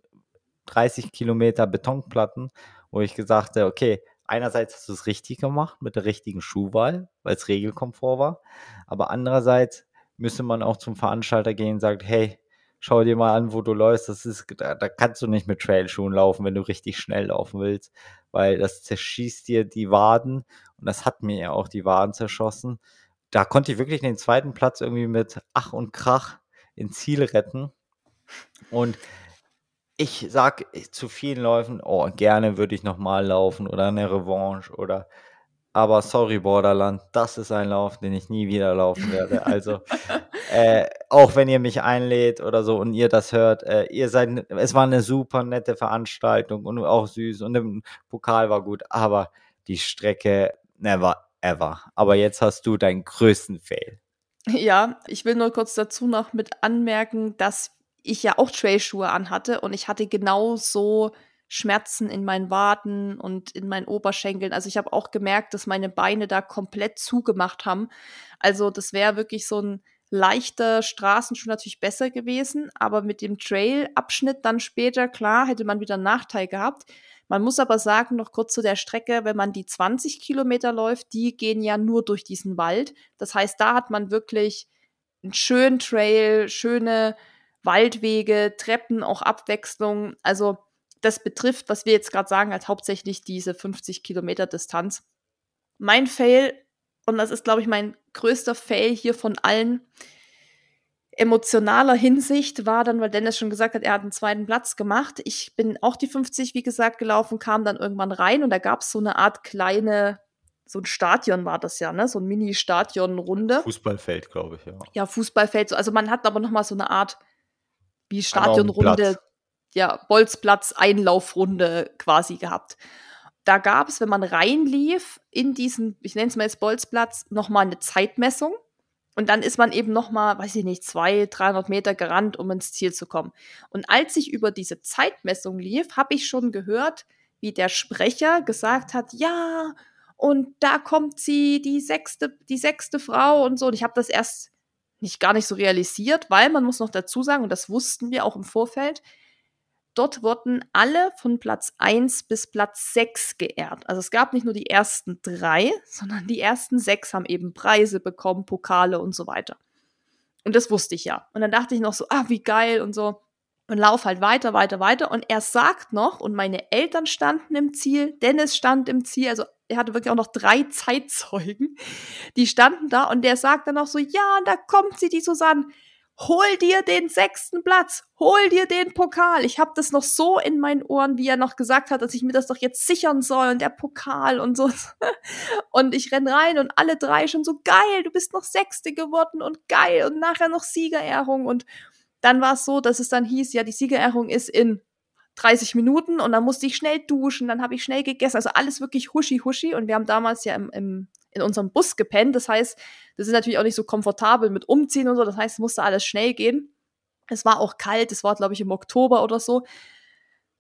30 Kilometer Betonplatten, wo ich gesagt habe, okay, einerseits hast du es richtig gemacht mit der richtigen Schuhwahl, weil es Regelkomfort war, aber andererseits müsste man auch zum Veranstalter gehen und sagt, hey, schau dir mal an, wo du läufst, das ist, da, da kannst du nicht mit Trailschuhen laufen, wenn du richtig schnell laufen willst, weil das zerschießt dir die Waden und das hat mir ja auch die Waden zerschossen. Da konnte ich wirklich den zweiten Platz irgendwie mit Ach und Krach ins Ziel retten. Und ich sag zu vielen Läufen, oh, gerne würde ich nochmal laufen oder eine Revanche oder aber sorry, Borderland, das ist ein Lauf, den ich nie wieder laufen werde. Also, äh, auch wenn ihr mich einlädt oder so und ihr das hört, äh, ihr seid, es war eine super nette Veranstaltung und auch süß und der Pokal war gut, aber die Strecke never ever. Aber jetzt hast du deinen größten Fail. Ja, ich will nur kurz dazu noch mit anmerken, dass ich ja auch Trailschuhe anhatte und ich hatte genauso Schmerzen in meinen Waden und in meinen Oberschenkeln. Also ich habe auch gemerkt, dass meine Beine da komplett zugemacht haben. Also das wäre wirklich so ein leichter Straßenschuh natürlich besser gewesen, aber mit dem Trail-Abschnitt dann später, klar, hätte man wieder einen Nachteil gehabt. Man muss aber sagen, noch kurz zu der Strecke, wenn man die 20 Kilometer läuft, die gehen ja nur durch diesen Wald. Das heißt, da hat man wirklich einen schönen Trail, schöne Waldwege, Treppen, auch Abwechslung. Also das betrifft, was wir jetzt gerade sagen, halt hauptsächlich diese 50 Kilometer Distanz. Mein Fail, und das ist, glaube ich, mein größter Fail hier von allen, emotionaler Hinsicht war dann, weil Dennis schon gesagt hat, er hat einen zweiten Platz gemacht. Ich bin auch die 50, wie gesagt, gelaufen, kam dann irgendwann rein und da gab es so eine Art kleine, so ein Stadion war das ja, ne? So ein Mini-Stadion-Runde. Fußballfeld, glaube ich, ja. Ja, Fußballfeld. So. Also man hat aber noch mal so eine Art wie Stadionrunde, ja, Bolzplatz, Einlaufrunde quasi gehabt. Da gab es, wenn man reinlief in diesen, ich nenne es mal jetzt Bolzplatz, noch mal eine Zeitmessung. Und dann ist man eben noch mal, weiß ich nicht, zwei, 300 Meter gerannt, um ins Ziel zu kommen. Und als ich über diese Zeitmessung lief, habe ich schon gehört, wie der Sprecher gesagt hat, ja, und da kommt sie, die sechste, die sechste Frau und so. Und ich habe das erst nicht gar nicht so realisiert, weil man muss noch dazu sagen, und das wussten wir auch im Vorfeld, dort wurden alle von Platz 1 bis Platz 6 geehrt. Also es gab nicht nur die ersten drei, sondern die ersten sechs haben eben Preise bekommen, Pokale und so weiter. Und das wusste ich ja. Und dann dachte ich noch so, ah, wie geil und so. Und lauf halt weiter, weiter, weiter. Und er sagt noch, und meine Eltern standen im Ziel, Dennis stand im Ziel, also er hatte wirklich auch noch drei Zeitzeugen, die standen da und der sagt dann noch so, ja, da kommt sie, die Susanne, hol dir den sechsten Platz, hol dir den Pokal. Ich habe das noch so in meinen Ohren, wie er noch gesagt hat, dass ich mir das doch jetzt sichern soll und der Pokal und so. Und ich renn rein und alle drei schon so, geil, du bist noch Sechste geworden und geil und nachher noch Siegerehrung und dann war es so, dass es dann hieß, ja, die Siegerehrung ist in 30 Minuten und dann musste ich schnell duschen, dann habe ich schnell gegessen. Also alles wirklich huschi huschi. Und wir haben damals ja im, im, in unserem Bus gepennt. Das heißt, das ist natürlich auch nicht so komfortabel mit Umziehen und so. Das heißt, es musste alles schnell gehen. Es war auch kalt, es war, glaube ich, im Oktober oder so.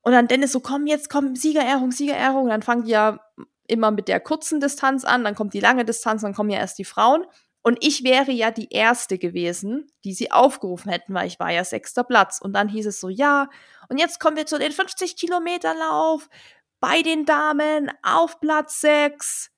Und dann Dennis so, komm jetzt, komm, Siegerehrung, Siegerehrung. Und dann fangen die ja immer mit der kurzen Distanz an, dann kommt die lange Distanz, dann kommen ja erst die Frauen. Und ich wäre ja die Erste gewesen, die sie aufgerufen hätten, weil ich war ja sechster Platz. Und dann hieß es so, ja, und jetzt kommen wir zu den 50 Kilometer Lauf. bei den Damen auf Platz 6.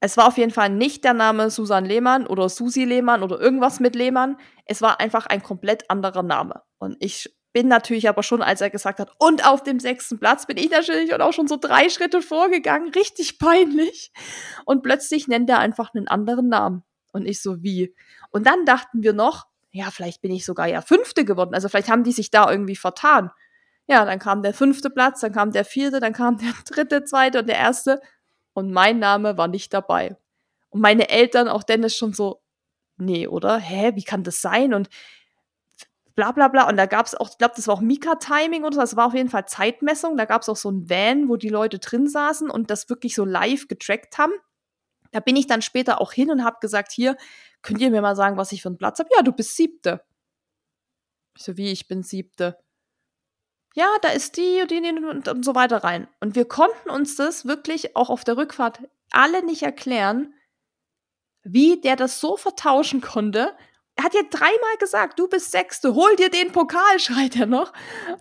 Es war auf jeden Fall nicht der Name Susan Lehmann oder Susi Lehmann oder irgendwas mit Lehmann. Es war einfach ein komplett anderer Name. Und ich bin natürlich aber schon, als er gesagt hat, und auf dem sechsten Platz bin ich natürlich auch schon so drei Schritte vorgegangen, richtig peinlich. Und plötzlich nennt er einfach einen anderen Namen. Und ich so, wie? Und dann dachten wir noch, ja, vielleicht bin ich sogar ja Fünfte geworden. Also vielleicht haben die sich da irgendwie vertan. Ja, dann kam der fünfte Platz, dann kam der vierte, dann kam der dritte, zweite und der erste und mein Name war nicht dabei. Und meine Eltern, auch Dennis, schon so, nee, oder? Hä, wie kann das sein? Und bla bla bla. Und da gab es auch, ich glaube, das war auch Mika-Timing oder so, das war auf jeden Fall Zeitmessung. Da gab es auch so ein Van, wo die Leute drin saßen und das wirklich so live getrackt haben. Da bin ich dann später auch hin und habe gesagt, hier, könnt ihr mir mal sagen, was ich für einen Platz habe? Ja, du bist siebte. Ich so, wie, ich bin siebte ja, da ist die und die und, und so weiter rein. Und wir konnten uns das wirklich auch auf der Rückfahrt alle nicht erklären, wie der das so vertauschen konnte. Er hat ja dreimal gesagt, du bist Sechste, hol dir den Pokal, schreit er noch.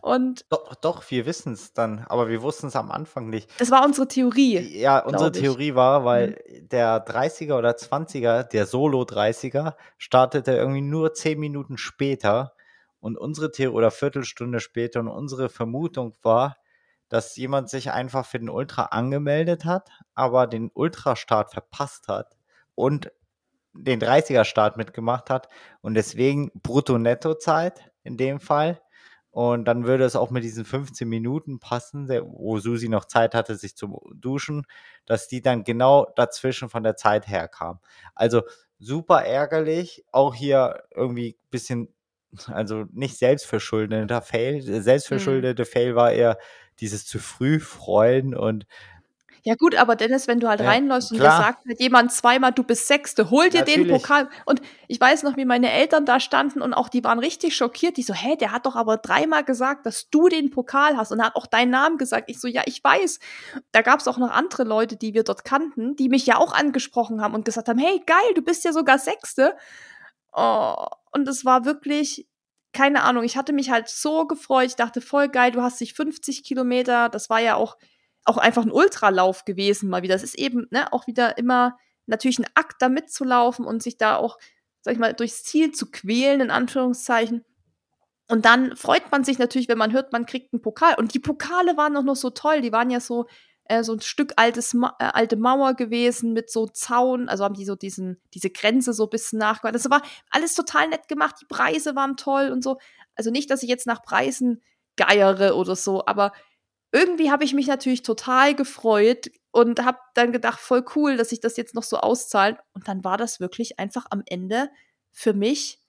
Und doch, doch wir wissen es dann, aber wir wussten es am Anfang nicht. Das war unsere Theorie. Ja, unsere Theorie war, weil mhm. der 30er oder 20er, der Solo 30er, startete irgendwie nur zehn Minuten später und unsere Theorie oder Viertelstunde später und unsere Vermutung war, dass jemand sich einfach für den Ultra angemeldet hat, aber den Ultrastart verpasst hat und den 30er-Start mitgemacht hat und deswegen Brutto-Netto-Zeit in dem Fall. Und dann würde es auch mit diesen 15 Minuten passen, wo Susi noch Zeit hatte, sich zu duschen, dass die dann genau dazwischen von der Zeit her kam. Also super ärgerlich. Auch hier irgendwie ein bisschen also nicht selbstverschuldeter Fail. Der mhm. selbstverschuldete mhm. Fail war eher dieses zu früh freuen und ja gut, aber Dennis, wenn du halt ja, reinläufst und da sagt halt jemand zweimal, du bist Sechste, hol dir Natürlich. den Pokal. Und ich weiß noch, wie meine Eltern da standen und auch die waren richtig schockiert. Die so, hä, der hat doch aber dreimal gesagt, dass du den Pokal hast und hat auch deinen Namen gesagt. Ich so, ja, ich weiß. Da gab es auch noch andere Leute, die wir dort kannten, die mich ja auch angesprochen haben und gesagt haben, hey, geil, du bist ja sogar Sechste. Oh, und es war wirklich, keine Ahnung, ich hatte mich halt so gefreut. Ich dachte, voll geil, du hast dich 50 Kilometer, das war ja auch, auch einfach ein Ultralauf gewesen mal wieder. Das ist eben ne, auch wieder immer natürlich ein Akt, da mitzulaufen und sich da auch, sag ich mal, durchs Ziel zu quälen, in Anführungszeichen. Und dann freut man sich natürlich, wenn man hört, man kriegt einen Pokal. Und die Pokale waren auch noch so toll. Die waren ja so äh, so ein Stück altes Ma äh, alte Mauer gewesen mit so Zaun, also haben die so diesen diese Grenze so ein bisschen nachgemacht. Das war alles total nett gemacht, die Preise waren toll und so. Also nicht, dass ich jetzt nach Preisen geiere oder so, aber irgendwie habe ich mich natürlich total gefreut und habe dann gedacht, voll cool, dass sich das jetzt noch so auszahlt. Und dann war das wirklich einfach am Ende für mich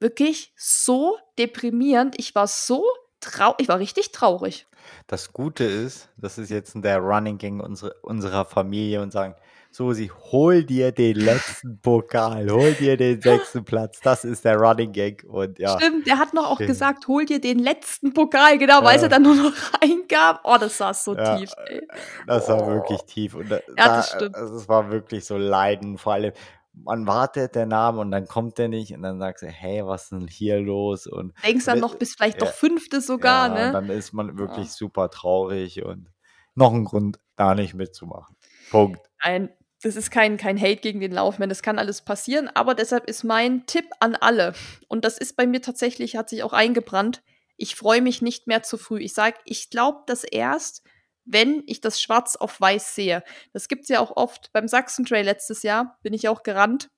wirklich so deprimierend. Ich war so traurig, ich war richtig traurig. Das Gute ist, das ist jetzt der Running Gang unsere, unserer Familie und sagen, Susi, hol dir den letzten Pokal, hol dir den sechsten Platz. Das ist der Running Gang. Und ja. Stimmt, der hat noch auch gesagt, hol dir den letzten Pokal, genau, ja. weil er dann nur noch reingab. Oh, das saß so ja, tief, ey. Das war oh. wirklich tief. Und da, ja, das stimmt. Also es war wirklich so Leiden. Vor allem, man wartet der Name und dann kommt der nicht und dann sagst du, hey, was ist denn hier los? Und denkst dann noch bis vielleicht ja, doch fünfte sogar, ja, ne? Dann ist man wirklich ja. super traurig und noch ein Grund, da nicht mitzumachen. Punkt. Ein, das ist kein, kein Hate gegen den Laufmann, das kann alles passieren, aber deshalb ist mein Tipp an alle, und das ist bei mir tatsächlich, hat sich auch eingebrannt, ich freue mich nicht mehr zu früh. Ich sage, ich glaube das erst, wenn ich das schwarz auf weiß sehe. Das gibt's ja auch oft. Beim Sachsen Trail letztes Jahr bin ich auch gerannt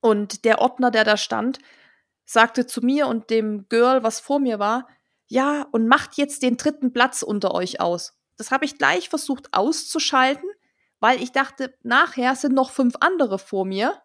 und der Ordner, der da stand, sagte zu mir und dem Girl, was vor mir war, ja, und macht jetzt den dritten Platz unter euch aus. Das habe ich gleich versucht auszuschalten, weil ich dachte, nachher sind noch fünf andere vor mir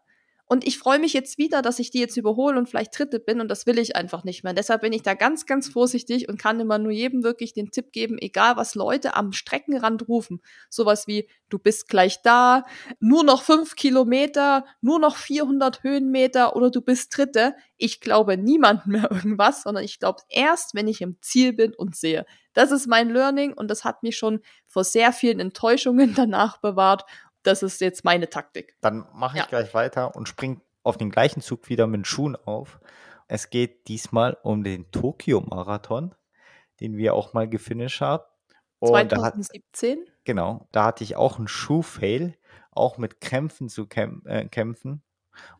und ich freue mich jetzt wieder, dass ich die jetzt überhole und vielleicht Dritte bin und das will ich einfach nicht mehr. Deshalb bin ich da ganz, ganz vorsichtig und kann immer nur jedem wirklich den Tipp geben, egal was Leute am Streckenrand rufen. Sowas wie, du bist gleich da, nur noch fünf Kilometer, nur noch 400 Höhenmeter oder du bist Dritte. Ich glaube niemand mehr irgendwas, sondern ich glaube erst, wenn ich im Ziel bin und sehe. Das ist mein Learning und das hat mich schon vor sehr vielen Enttäuschungen danach bewahrt das ist jetzt meine Taktik. Dann mache ich ja. gleich weiter und springe auf den gleichen Zug wieder mit Schuhen auf. Es geht diesmal um den Tokio-Marathon. den wir auch mal gefinisht haben. Und 2017? Da hat, genau, da hatte ich auch einen Schuhfail, auch mit Krämpfen zu kämp äh, kämpfen.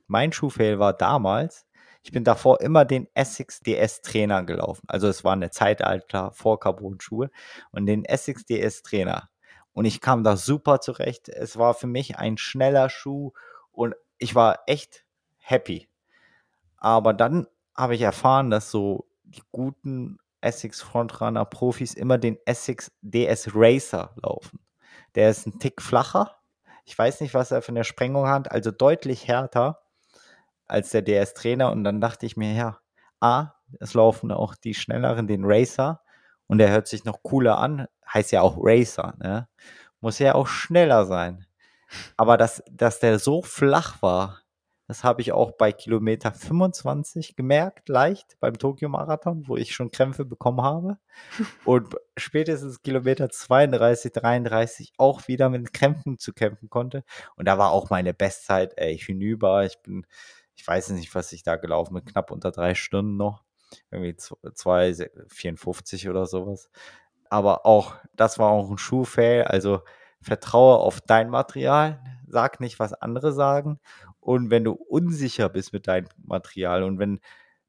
Mein Schuhfail war damals, ich bin davor immer den Essex DS Trainer gelaufen. Also es war eine Zeitalter vor Carbon-Schuhe und den Essex DS Trainer. Und ich kam da super zurecht. Es war für mich ein schneller Schuh und ich war echt happy. Aber dann habe ich erfahren, dass so die guten Essex Frontrunner Profis immer den Essex DS Racer laufen. Der ist ein Tick flacher. Ich weiß nicht, was er für eine Sprengung hat, also deutlich härter als der DS Trainer. Und dann dachte ich mir, ja, A, es laufen auch die schnelleren den Racer und der hört sich noch cooler an, heißt ja auch Racer, ne? Muss ja auch schneller sein. Aber dass, dass der so flach war, das habe ich auch bei Kilometer 25 gemerkt, leicht beim Tokio-Marathon, wo ich schon Krämpfe bekommen habe. Und spätestens Kilometer 32, 33 auch wieder mit Krämpfen zu kämpfen konnte. Und da war auch meine Bestzeit, ey, hinüber. Ich bin, ich weiß nicht, was ich da gelaufen bin, knapp unter drei Stunden noch. Irgendwie 2,54 oder sowas. Aber auch, das war auch ein Schuhfail. Also vertraue auf dein Material, sag nicht, was andere sagen. Und wenn du unsicher bist mit deinem Material und wenn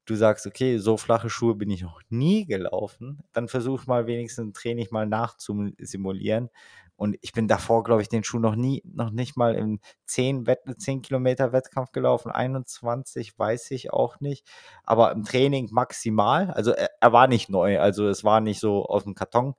du sagst, okay, so flache Schuhe bin ich noch nie gelaufen, dann versuch mal wenigstens ein Training mal nachzusimulieren. Und ich bin davor, glaube ich, den Schuh noch nie, noch nicht mal im 10, Wett 10 Kilometer Wettkampf gelaufen. 21 weiß ich auch nicht. Aber im Training maximal. Also er, er war nicht neu. Also es war nicht so aus dem Karton,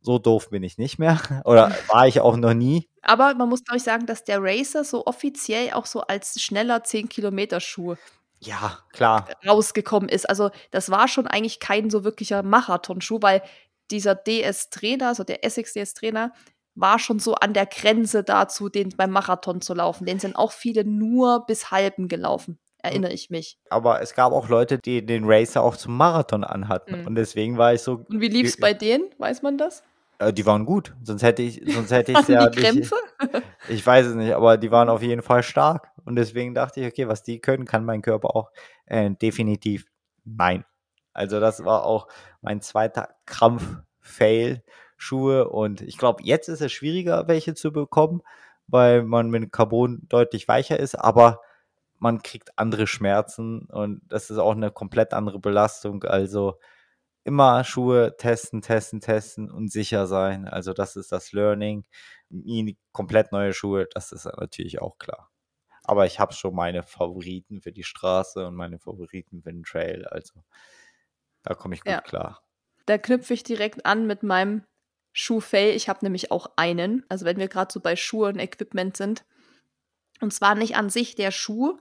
so doof bin ich nicht mehr. Oder war ich auch noch nie. Aber man muss, glaube ich, sagen, dass der Racer so offiziell auch so als schneller 10-Kilometer-Schuh ja, klar. rausgekommen ist. Also, das war schon eigentlich kein so wirklicher Marathonschuh, weil dieser DS-Trainer, also der Essex DS-Trainer, war schon so an der Grenze dazu, den beim Marathon zu laufen. Den sind auch viele nur bis halben gelaufen erinnere ich mich. Aber es gab auch Leute, die den Racer auch zum Marathon anhatten. Mhm. Und deswegen war ich so. Und wie lief es bei denen? Weiß man das? Äh, die waren gut. Sonst hätte ich, sonst hätte ich ja. Die Krämpfe? Nicht, ich weiß es nicht, aber die waren auf jeden Fall stark. Und deswegen dachte ich, okay, was die können, kann mein Körper auch äh, definitiv nein. Also das war auch mein zweiter Krampf-Fail. Schuhe und ich glaube, jetzt ist es schwieriger, welche zu bekommen, weil man mit Carbon deutlich weicher ist, aber man kriegt andere Schmerzen und das ist auch eine komplett andere Belastung. Also immer Schuhe testen, testen, testen und sicher sein. Also das ist das Learning. Komplett neue Schuhe, das ist natürlich auch klar. Aber ich habe schon meine Favoriten für die Straße und meine Favoriten für den Trail. Also da komme ich gut ja. klar. Da knüpfe ich direkt an mit meinem Schuhfail. Ich habe nämlich auch einen. Also wenn wir gerade so bei Schuhe und Equipment sind. Und zwar nicht an sich der Schuh,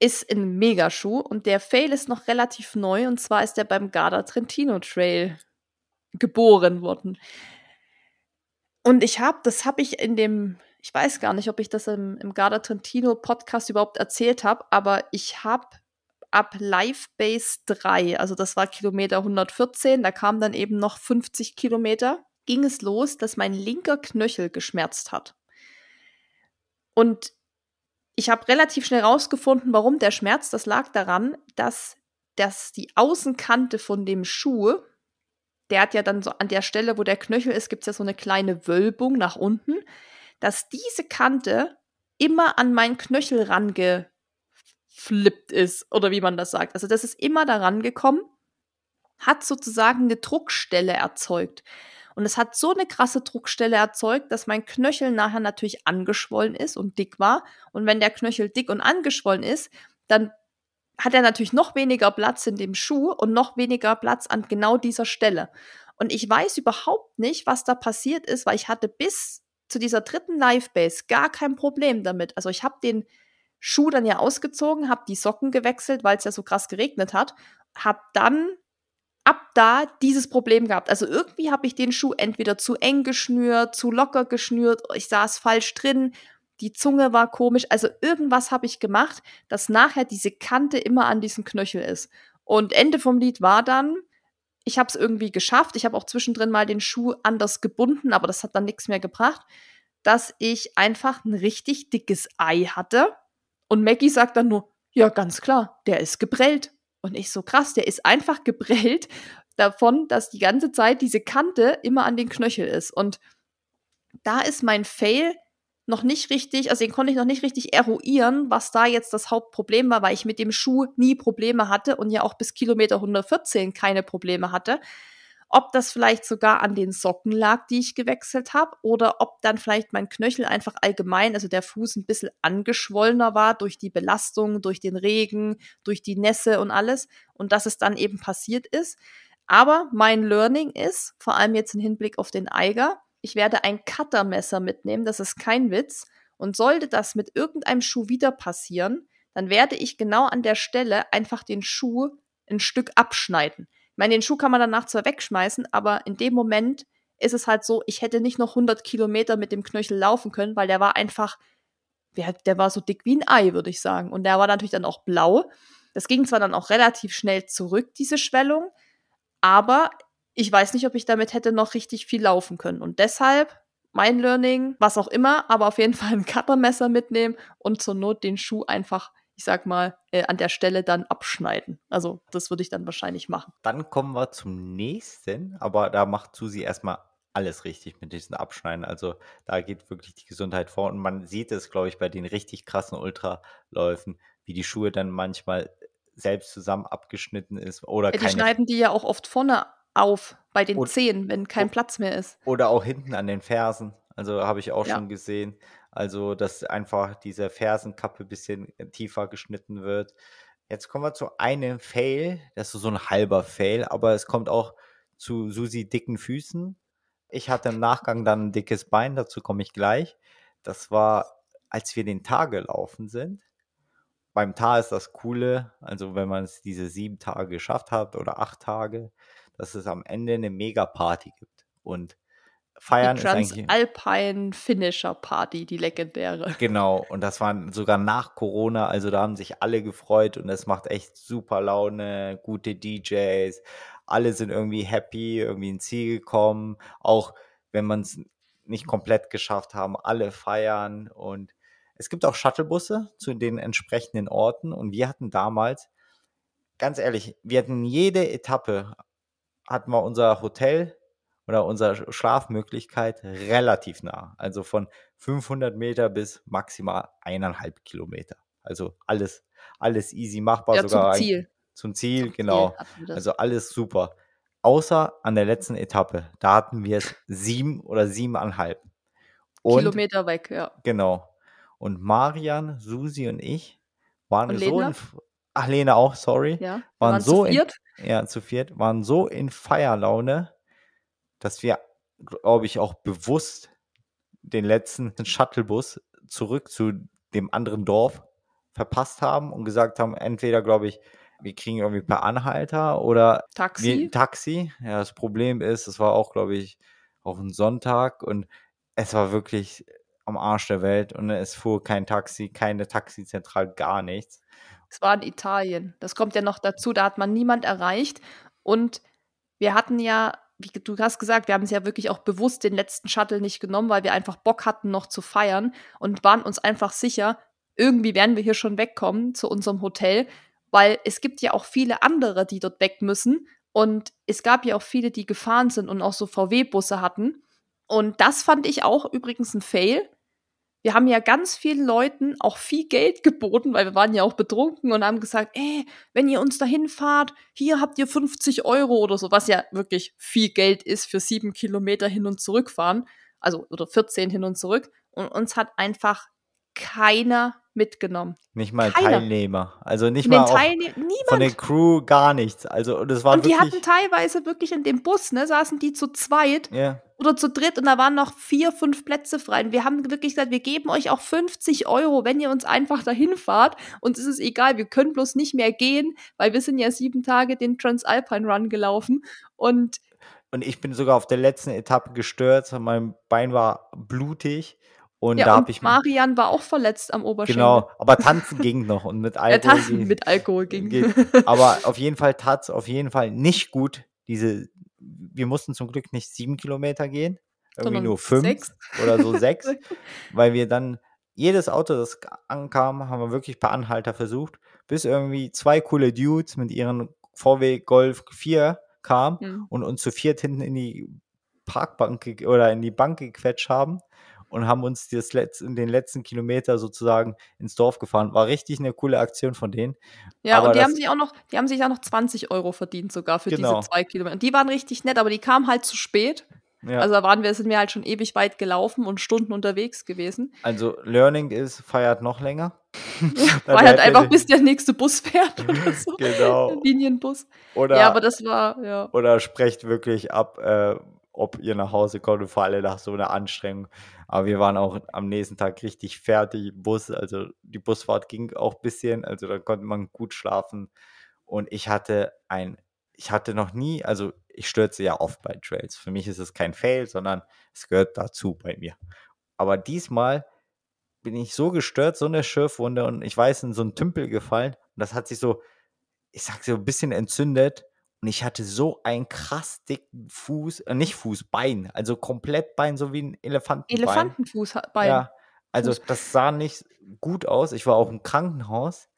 ist ein Megaschuh und der Fail ist noch relativ neu und zwar ist er beim Garda Trentino Trail geboren worden. Und ich habe, das habe ich in dem, ich weiß gar nicht, ob ich das im, im Garda Trentino Podcast überhaupt erzählt habe, aber ich habe ab Live Base 3, also das war Kilometer 114, da kam dann eben noch 50 Kilometer, ging es los, dass mein linker Knöchel geschmerzt hat. Und ich habe relativ schnell rausgefunden, warum der Schmerz. Das lag daran, dass, dass die Außenkante von dem Schuh, der hat ja dann so an der Stelle, wo der Knöchel ist, gibt es ja so eine kleine Wölbung nach unten, dass diese Kante immer an meinen Knöchel rangeflippt ist, oder wie man das sagt. Also das ist immer daran gekommen, hat sozusagen eine Druckstelle erzeugt. Und es hat so eine krasse Druckstelle erzeugt, dass mein Knöchel nachher natürlich angeschwollen ist und dick war. Und wenn der Knöchel dick und angeschwollen ist, dann hat er natürlich noch weniger Platz in dem Schuh und noch weniger Platz an genau dieser Stelle. Und ich weiß überhaupt nicht, was da passiert ist, weil ich hatte bis zu dieser dritten Live Base gar kein Problem damit. Also ich habe den Schuh dann ja ausgezogen, habe die Socken gewechselt, weil es ja so krass geregnet hat, habe dann ab da dieses Problem gehabt. Also irgendwie habe ich den Schuh entweder zu eng geschnürt, zu locker geschnürt, ich saß falsch drin, die Zunge war komisch. Also irgendwas habe ich gemacht, dass nachher diese Kante immer an diesem Knöchel ist. Und Ende vom Lied war dann, ich habe es irgendwie geschafft. Ich habe auch zwischendrin mal den Schuh anders gebunden, aber das hat dann nichts mehr gebracht, dass ich einfach ein richtig dickes Ei hatte. Und Maggie sagt dann nur, ja, ganz klar, der ist geprellt. Und ich so krass, der ist einfach geprellt. davon, dass die ganze Zeit diese Kante immer an den Knöchel ist. Und da ist mein Fail noch nicht richtig, also den konnte ich noch nicht richtig eruieren, was da jetzt das Hauptproblem war, weil ich mit dem Schuh nie Probleme hatte und ja auch bis Kilometer 114 keine Probleme hatte. Ob das vielleicht sogar an den Socken lag, die ich gewechselt habe, oder ob dann vielleicht mein Knöchel einfach allgemein, also der Fuß ein bisschen angeschwollener war durch die Belastung, durch den Regen, durch die Nässe und alles und dass es dann eben passiert ist. Aber mein Learning ist, vor allem jetzt im Hinblick auf den Eiger, ich werde ein Cuttermesser mitnehmen, das ist kein Witz. Und sollte das mit irgendeinem Schuh wieder passieren, dann werde ich genau an der Stelle einfach den Schuh ein Stück abschneiden. Ich meine, den Schuh kann man danach zwar wegschmeißen, aber in dem Moment ist es halt so, ich hätte nicht noch 100 Kilometer mit dem Knöchel laufen können, weil der war einfach, der war so dick wie ein Ei, würde ich sagen. Und der war natürlich dann auch blau. Das ging zwar dann auch relativ schnell zurück, diese Schwellung, aber ich weiß nicht, ob ich damit hätte noch richtig viel laufen können. Und deshalb mein Learning, was auch immer, aber auf jeden Fall ein Cuttermesser mitnehmen und zur Not den Schuh einfach, ich sag mal, äh, an der Stelle dann abschneiden. Also das würde ich dann wahrscheinlich machen. Dann kommen wir zum nächsten, aber da macht Susi erstmal alles richtig mit diesen Abschneiden. Also da geht wirklich die Gesundheit vor. Und man sieht es, glaube ich, bei den richtig krassen Ultraläufen, wie die Schuhe dann manchmal selbst zusammen abgeschnitten ist oder ja, die schneiden die ja auch oft vorne auf bei den Zehen, wenn kein Platz mehr ist. Oder auch hinten an den Fersen. Also habe ich auch Ja. schon gesehen. Also, dass einfach diese Fersenkappe ein bisschen tiefer geschnitten wird. Jetzt kommen wir zu einem Fail. Das ist so ein halber Fail, aber es kommt auch zu Susi dicken Füßen. Ich hatte im Nachgang dann ein dickes Bein, dazu komme ich gleich. Das war, als wir den Tag gelaufen sind. Beim Tag ist das Coole, also wenn man es diese sieben Tage geschafft hat oder acht Tage, dass es am Ende eine Mega-Party gibt. Und feiern Die. Transalpine Finisher Party, die legendäre. Genau, und das war sogar nach Corona, also da haben sich alle gefreut und es macht echt super Laune, gute DJs, alle sind irgendwie happy, irgendwie ins Ziel gekommen, auch wenn man es nicht komplett geschafft haben, alle feiern und es gibt auch Shuttlebusse zu den entsprechenden Orten und wir hatten damals, ganz ehrlich, wir hatten jede Etappe, hatten wir unser Hotel oder unsere Schlafmöglichkeit relativ nah. Also von 500 Meter bis maximal eineinhalb Kilometer. Also alles, alles easy machbar. Ja, sogar zum ein- Ziel. Zum Ziel, Zum genau. Ziel. Also alles super. Außer an der letzten Etappe. Da hatten wir es sieben oder siebeneinhalb. Und Kilometer weg, ja. Genau. Und Marian, Susi und ich waren Und so Lena? in. Ach, Lena auch, sorry. ja. Waren waren so zu in- viert. Ja, zu viert. Waren so in Feierlaune, dass wir, glaube ich, auch bewusst den letzten Shuttlebus zurück zu dem anderen Dorf verpasst haben und gesagt haben, entweder, glaube ich, wir kriegen irgendwie per Anhalter oder wir Taxi. ein Taxi. Ja, das Problem ist, es war auch, glaube ich, auch ein Sonntag und es war wirklich am Arsch der Welt und es fuhr kein Taxi, keine Taxizentrale, gar nichts. Es war in Italien. Das kommt ja noch dazu, da hat man niemand erreicht. Und wir hatten ja, wie du hast gesagt, wir haben es ja wirklich auch bewusst den letzten Shuttle nicht genommen, weil wir einfach Bock hatten, noch zu feiern und waren uns einfach sicher, irgendwie werden wir hier schon wegkommen zu unserem Hotel, weil es gibt ja auch viele andere, die dort weg müssen. Und es gab ja auch viele, die gefahren sind und auch so VW-Busse hatten. Und das fand ich auch übrigens ein Fail, wir haben ja ganz vielen Leuten auch viel Geld geboten, weil wir waren ja auch betrunken und haben gesagt, ey, wenn ihr uns dahin fahrt, hier habt ihr 50 Euro oder so, was ja wirklich viel Geld ist für sieben Kilometer hin und zurückfahren, also oder 14 hin und zurück. Und uns hat einfach keiner mitgenommen. Nicht mal Keiner. Teilnehmer. Also nicht mal auch Teilnehmern, von niemand. der Crew gar nichts. Also und es war Und die hatten teilweise wirklich in dem Bus, ne, saßen die zu zweit Ja, oder zu dritt und da waren noch vier, fünf Plätze frei. Und wir haben wirklich gesagt, wir geben euch auch 50 Euro, wenn ihr uns einfach dahin fahrt. Uns ist es egal, wir können bloß nicht mehr gehen, weil wir sind ja sieben Tage den Transalpine Run gelaufen. Und und ich bin sogar auf der letzten Etappe gestürzt. Mein Bein war blutig und ja, da habe ich Marian war auch verletzt am Oberschenkel. genau. Aber tanzen ging noch und mit Ja, Alkohol. tanzen ging- mit Alkohol ging. geht. Aber auf jeden Fall tat es auf jeden Fall nicht gut. Diese, wir mussten zum Glück nicht sieben Kilometer gehen, irgendwie Sondern nur fünf sechs. oder so sechs, weil wir dann jedes Auto, das ankam, haben wir wirklich per Anhalter versucht, bis irgendwie zwei coole Dudes mit ihren VW Golf 4 kam mhm. und uns zu viert hinten in die Parkbank oder in die Bank gequetscht haben und haben uns das Letz in den letzten Kilometer sozusagen ins Dorf gefahren. War richtig eine coole Aktion von denen. Ja, aber und die haben sich auch noch, die haben sich auch noch 20 Euro verdient sogar für genau. diese zwei Kilometer. Die waren richtig nett, aber die kamen halt zu spät. Ja. Also da waren wir, sind wir halt schon ewig weit gelaufen und Stunden unterwegs gewesen. Also Learning ist, feiert noch länger. Ja, feiert einfach, bis der nächste Bus fährt oder so. Genau. Linienbus. Oder, ja, aber das war, ja. Oder sprecht wirklich ab, äh, ob ihr nach Hause kommt und vor allem nach so einer Anstrengung. Aber wir waren auch am nächsten Tag richtig fertig. Bus, also die Busfahrt ging auch ein bisschen, also da konnte man gut schlafen. Und ich hatte ein, ich hatte noch nie, also ich stürze ja oft bei Trails. Für mich ist es kein Fail, sondern es gehört dazu bei mir. Aber diesmal bin ich so gestört, so eine Schürfwunde und ich weiß, in so einen Tümpel gefallen. Und das hat sich so, ich sag so ein bisschen entzündet. Und ich hatte so einen krass dicken Fuß, äh, nicht Fuß, Bein, also komplett Bein, so wie ein Elefantenbein. Elefantenfußbein. Ja, also Fuß. das sah nicht gut aus. Ich war auch im Krankenhaus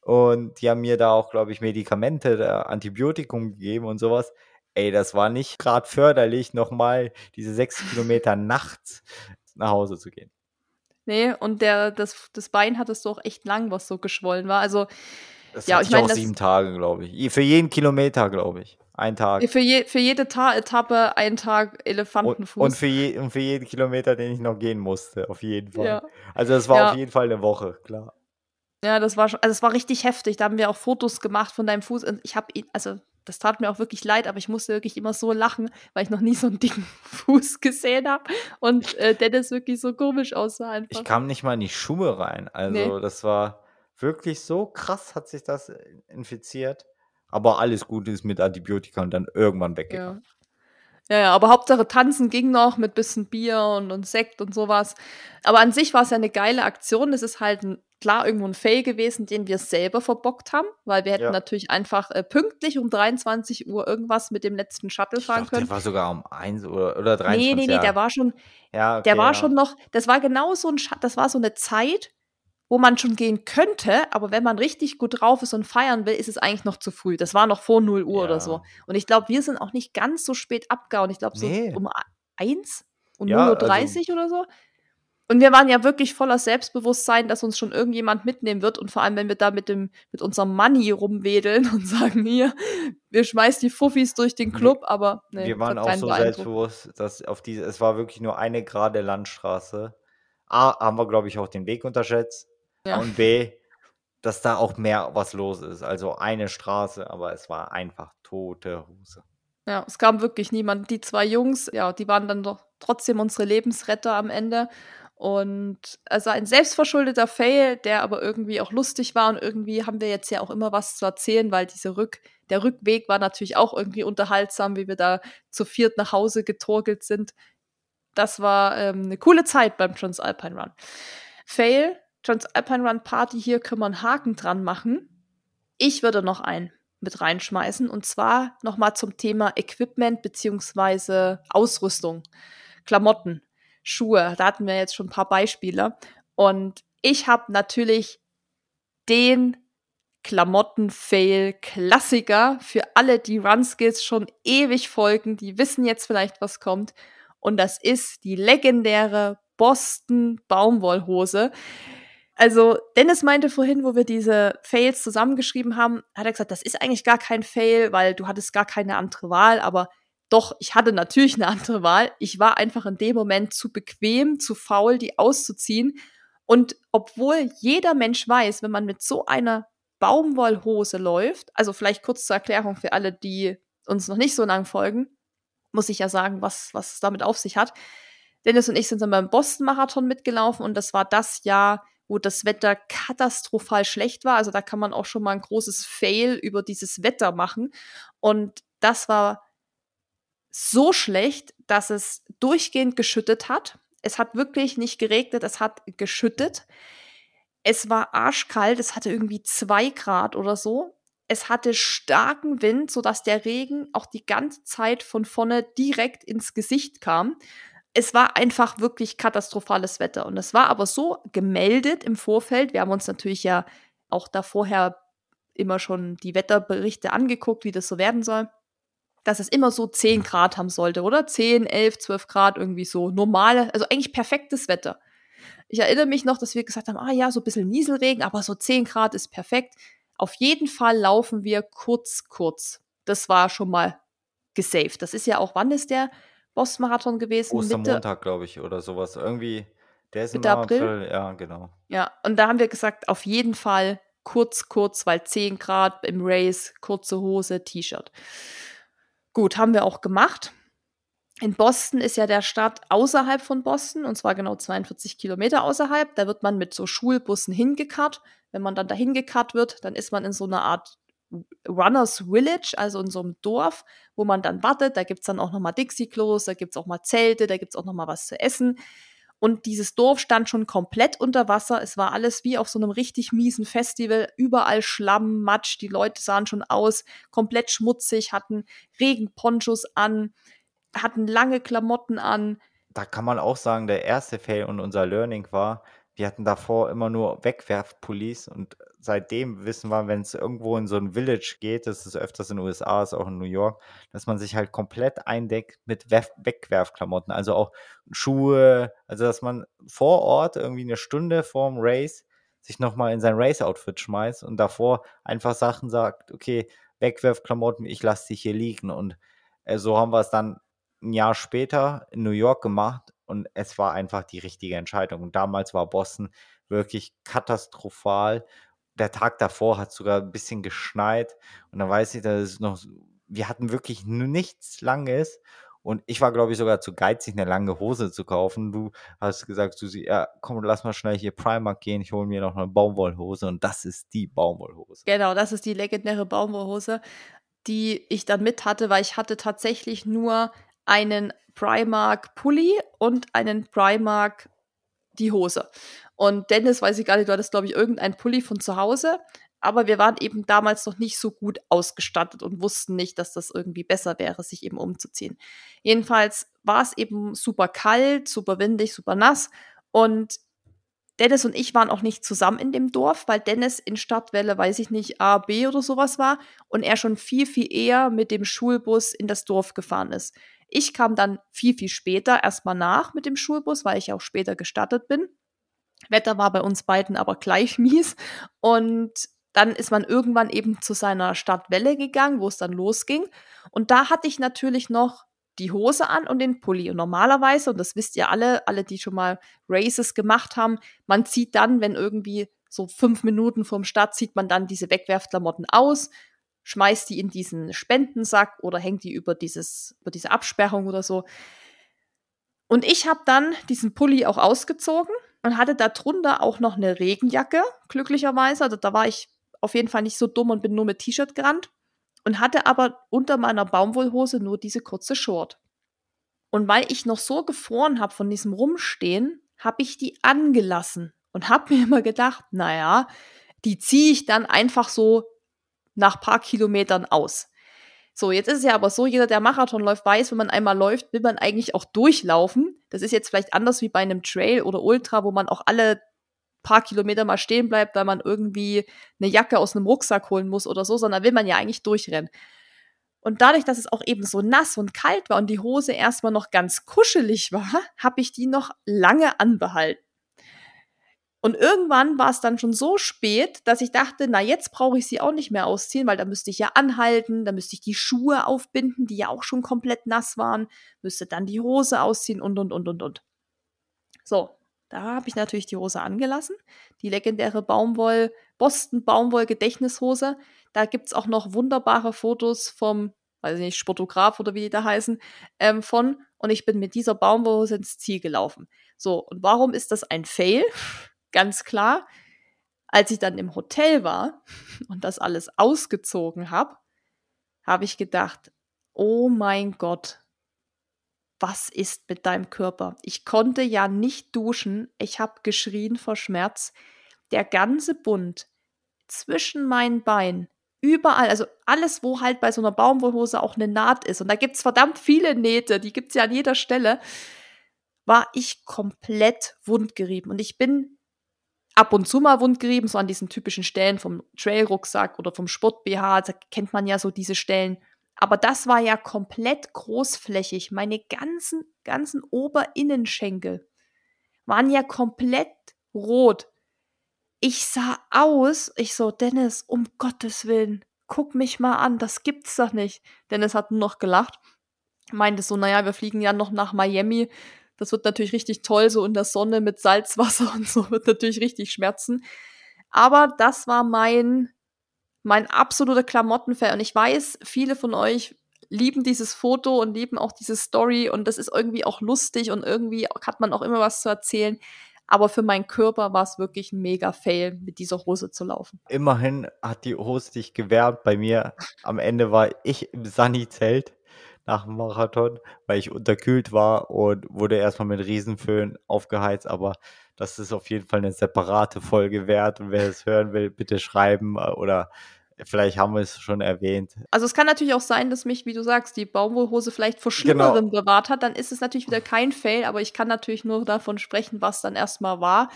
und die haben mir da auch, glaube ich, Medikamente, Antibiotikum gegeben und sowas. Ey, das war nicht gerade förderlich, nochmal diese sechs Kilometer nachts nach Hause zu gehen. Nee, und der, das, das Bein hattest du auch echt lang, was so geschwollen war. Also, das ja, ich meine. auch sieben Tage, glaube ich. Für jeden Kilometer, glaube ich. Ein Tag. Für, je, für jede Ta Etappe ein Tag Elefantenfuß. Und, und, für je, und für jeden Kilometer, den ich noch gehen musste, auf jeden Fall. Ja. Also, das war ja. auf jeden Fall eine Woche, klar. Ja, das war schon, also es war richtig heftig. Da haben wir auch Fotos gemacht von deinem Fuß. Und ich habe ihn, also das tat mir auch wirklich leid, aber ich musste wirklich immer so lachen, weil ich noch nie so einen dicken Fuß gesehen habe und äh, Dennis wirklich so komisch aussah einfach. Ich kam nicht mal in die Schuhe rein. Also nee. das war wirklich so krass, hat sich das infiziert. Aber alles Gute ist mit Antibiotika und dann irgendwann weggegangen. Ja. Ja, ja, aber Hauptsache tanzen ging noch mit bisschen Bier und, und Sekt und sowas. Aber an sich war es ja eine geile Aktion. Es ist halt ein klar irgendwo ein Fail gewesen, den wir selber verbockt haben, weil wir hätten ja. natürlich einfach äh, pünktlich um 23 Uhr irgendwas mit dem letzten Shuttle ich fahren können. Der war sogar um 1 Uhr oder 23 Nee, nee, nee, der war schon, ja, okay, der war ja. schon noch, das war genau so ein, das war so eine Zeit, wo man schon gehen könnte, aber wenn man richtig gut drauf ist und feiern will, ist es eigentlich noch zu früh. Das war noch vor 0 Uhr ja. oder so. Und ich glaube, wir sind auch nicht ganz so spät abgehauen. Ich glaube, so nee. um 1 und ja, 0.30 Uhr also, oder so. Und wir waren ja wirklich voller Selbstbewusstsein, dass uns schon irgendjemand mitnehmen wird. Und vor allem, wenn wir da mit, dem, mit unserem Money rumwedeln und sagen, hier, wir schmeißen die Fuffis durch den Club, aber nee, Wir waren auch so selbstbewusst, dass auf diese, es war wirklich nur eine gerade Landstraße. A, haben wir, glaube ich, auch den Weg unterschätzt. Ja. Und B, dass da auch mehr was los ist. Also eine Straße, aber es war einfach tote Hose. Ja, es kam wirklich niemand. Die zwei Jungs, ja, die waren dann doch trotzdem unsere Lebensretter am Ende. Und also ein selbstverschuldeter Fail, der aber irgendwie auch lustig war und irgendwie haben wir jetzt ja auch immer was zu erzählen, weil diese Rück, der Rückweg war natürlich auch irgendwie unterhaltsam, wie wir da zu viert nach Hause getorkelt sind. Das war ähm, eine coole Zeit beim Transalpine Run. Fail, Transalpine Run Party, hier können wir einen Haken dran machen. Ich würde noch einen mit reinschmeißen und zwar nochmal zum Thema Equipment beziehungsweise Ausrüstung, Klamotten. Schuhe. Da hatten wir jetzt schon ein paar Beispiele. Und ich habe natürlich den Klamotten-Fail-Klassiker für alle, die Runskills schon ewig folgen, die wissen jetzt vielleicht, was kommt. Und das ist die legendäre Boston Baumwollhose. Also, Dennis meinte vorhin, wo wir diese Fails zusammengeschrieben haben, hat er gesagt, das ist eigentlich gar kein Fail, weil du hattest gar keine andere Wahl, aber doch, ich hatte natürlich eine andere Wahl. Ich war einfach in dem Moment zu bequem, zu faul, die auszuziehen. Und obwohl jeder Mensch weiß, wenn man mit so einer Baumwollhose läuft, also vielleicht kurz zur Erklärung für alle, die uns noch nicht so lang folgen, muss ich ja sagen, was, was es damit auf sich hat. Dennis und ich sind dann beim Boston-Marathon mitgelaufen und das war das Jahr, wo das Wetter katastrophal schlecht war. Also da kann man auch schon mal ein großes Fail über dieses Wetter machen. Und das war so schlecht, dass es durchgehend geschüttet hat. Es hat wirklich nicht geregnet, es hat geschüttet. Es war arschkalt, es hatte irgendwie zwei Grad oder so. Es hatte starken Wind, sodass der Regen auch die ganze Zeit von vorne direkt ins Gesicht kam. Es war einfach wirklich katastrophales Wetter. Und es war aber so gemeldet im Vorfeld. Wir haben uns natürlich ja auch da vorher immer schon die Wetterberichte angeguckt, wie das so werden soll. dass es immer so 10 Grad haben sollte, oder? 10, 11, 12 Grad irgendwie so. Normale, also eigentlich perfektes Wetter. Ich erinnere mich noch, dass wir gesagt haben, ah ja, so ein bisschen Nieselregen, aber so 10 Grad ist perfekt. Auf jeden Fall laufen wir kurz, kurz. Das war schon mal gesaved. Das ist ja auch, wann ist der Boss-Marathon gewesen? Ostermontag, glaube ich, oder sowas. Irgendwie, der ist Mitte im April? April. Ja, genau. Ja, und da haben wir gesagt, auf jeden Fall kurz, kurz, weil 10 Grad im Race, kurze Hose, T-Shirt. Gut, haben wir auch gemacht. In Boston ist ja der Stadt außerhalb von Boston, und zwar genau 42 Kilometer außerhalb. Da wird man mit so Schulbussen hingekarrt. Wenn man dann dahin gekarrt wird, dann ist man in so einer Art Runners Village, also in so einem Dorf, wo man dann wartet. Da gibt's dann auch nochmal Dixie-Klos, da gibt's auch mal Zelte, da gibt's auch nochmal was zu essen. Und dieses Dorf stand schon komplett unter Wasser. Es war alles wie auf so einem richtig miesen Festival. Überall Schlamm, Matsch. Die Leute sahen schon aus, komplett schmutzig, hatten Regenponchos an, hatten lange Klamotten an. Da kann man auch sagen, der erste Fail und unser Learning war, wir hatten davor immer nur Wegwerfpullis und seitdem wissen wir, wenn es irgendwo in so ein Village geht, das ist öfters in den USA, ist auch in New York, dass man sich halt komplett eindeckt mit Wegwerfklamotten, also auch Schuhe, also dass man vor Ort irgendwie eine Stunde vorm Race sich nochmal in sein Race-Outfit schmeißt und davor einfach Sachen sagt, okay, Wegwerfklamotten, ich lasse dich hier liegen und äh, so haben wir es dann ein Jahr später in New York gemacht und es war einfach die richtige Entscheidung. Und damals war Boston wirklich katastrophal. Der Tag davor hat sogar ein bisschen geschneit und dann weiß ich, dass es noch, wir hatten wirklich nichts Langes und ich war, glaube ich, sogar zu geizig, eine lange Hose zu kaufen. Du hast gesagt, Susi, ja, komm, lass mal schnell hier Primark gehen. Ich hole mir noch eine Baumwollhose und das ist die Baumwollhose. Genau, das ist die legendäre Baumwollhose, die ich dann mit hatte, weil ich hatte tatsächlich nur einen Primark Pulli und einen Primark die Hose. Und Dennis, weiß ich gar nicht, du hattest, glaube ich, irgendein Pulli von zu Hause. Aber wir waren eben damals noch nicht so gut ausgestattet und wussten nicht, dass das irgendwie besser wäre, sich eben umzuziehen. Jedenfalls war es eben super kalt, super windig, super nass. Und Dennis und ich waren auch nicht zusammen in dem Dorf, weil Dennis in Stadtwelle, weiß ich nicht, A, B oder sowas war und er schon viel, viel eher mit dem Schulbus in das Dorf gefahren ist. Ich kam dann viel, viel später erstmal nach mit dem Schulbus, weil ich auch später gestattet bin. Wetter war bei uns beiden aber gleich mies. Und dann ist man irgendwann eben zu seiner Stadtwelle gegangen, wo es dann losging. Und da hatte ich natürlich noch die Hose an und den Pulli. Und normalerweise, und das wisst ihr alle, alle, die schon mal Races gemacht haben, man zieht dann, wenn irgendwie so fünf Minuten vorm Start, zieht man dann diese Wegwerfklamotten aus, schmeißt die in diesen Spendensack oder hängt die über, dieses, über diese Absperrung oder so. Und ich habe dann diesen Pulli auch ausgezogen und hatte darunter auch noch eine Regenjacke, glücklicherweise. Also da war ich auf jeden Fall nicht so dumm und bin nur mit T-Shirt gerannt und hatte aber unter meiner Baumwollhose nur diese kurze Short. Und weil ich noch so gefroren habe von diesem Rumstehen, habe ich die angelassen und habe mir immer gedacht, naja, die ziehe ich dann einfach so nach paar Kilometern aus. So, jetzt ist es ja aber so, jeder, der Marathon läuft, weiß, wenn man einmal läuft, will man eigentlich auch durchlaufen. Das ist jetzt vielleicht anders wie bei einem Trail oder Ultra, wo man auch alle paar Kilometer mal stehen bleibt, weil man irgendwie eine Jacke aus einem Rucksack holen muss oder so, sondern will man ja eigentlich durchrennen. Und dadurch, dass es auch eben so nass und kalt war und die Hose erstmal noch ganz kuschelig war, habe ich die noch lange anbehalten. Und irgendwann war es dann schon so spät, dass ich dachte, na jetzt brauche ich sie auch nicht mehr ausziehen, weil da müsste ich ja anhalten, da müsste ich die Schuhe aufbinden, die ja auch schon komplett nass waren, müsste dann die Hose ausziehen und und und und und. So, da habe ich natürlich die Hose angelassen, die legendäre Baumwoll Boston Baumwoll Gedächtnishose. Da gibt's auch noch wunderbare Fotos vom, weiß ich nicht, Sportograf oder wie die da heißen, ähm, von. Und ich bin mit dieser Baumwollhose ins Ziel gelaufen. So, und warum ist das ein Fail? Ganz klar, als ich dann im Hotel war und das alles ausgezogen habe, habe ich gedacht, oh mein Gott, was ist mit deinem Körper? Ich konnte ja nicht duschen, ich habe geschrien vor Schmerz. Der ganze Bund zwischen meinen Beinen, überall, also alles, wo halt bei so einer Baumwollhose auch eine Naht ist, und da gibt es verdammt viele Nähte, die gibt es ja an jeder Stelle, war ich komplett wundgerieben. Und ich bin ab und zu mal wundgerieben, so an diesen typischen Stellen vom Trail-Rucksack oder vom Sport-BH. Da kennt man ja so diese Stellen. Aber das war ja komplett großflächig. Meine ganzen, ganzen Oberinnenschenkel waren ja komplett rot. Ich sah aus, ich so, Dennis, um Gottes Willen, guck mich mal an, das gibt's doch nicht. Dennis hat nur noch gelacht, meinte so, naja, wir fliegen ja noch nach Miami. Das wird natürlich richtig toll, so in der Sonne mit Salzwasser und so, wird natürlich richtig schmerzen. Aber das war mein, mein absoluter Klamottenfan. Und ich weiß, viele von euch lieben dieses Foto und lieben auch diese Story und das ist irgendwie auch lustig und irgendwie hat man auch immer was zu erzählen. Aber für meinen Körper war es wirklich ein mega Fail, mit dieser Hose zu laufen. Immerhin hat die Hose dich gewärmt. Bei mir am Ende war ich im Sunny-Zelt nach dem Marathon, weil ich unterkühlt war und wurde erstmal mit Riesenföhn aufgeheizt. Aber das ist auf jeden Fall eine separate Folge wert. Und wer es hören will, bitte schreiben äh, oder Vielleicht haben wir es schon erwähnt. Also es kann natürlich auch sein, dass mich, wie du sagst, die Baumwollhose vielleicht vor genau. Schlimmerem genau. bewahrt hat. Dann ist es natürlich wieder kein Fail, aber ich kann natürlich nur davon sprechen, was dann erstmal war.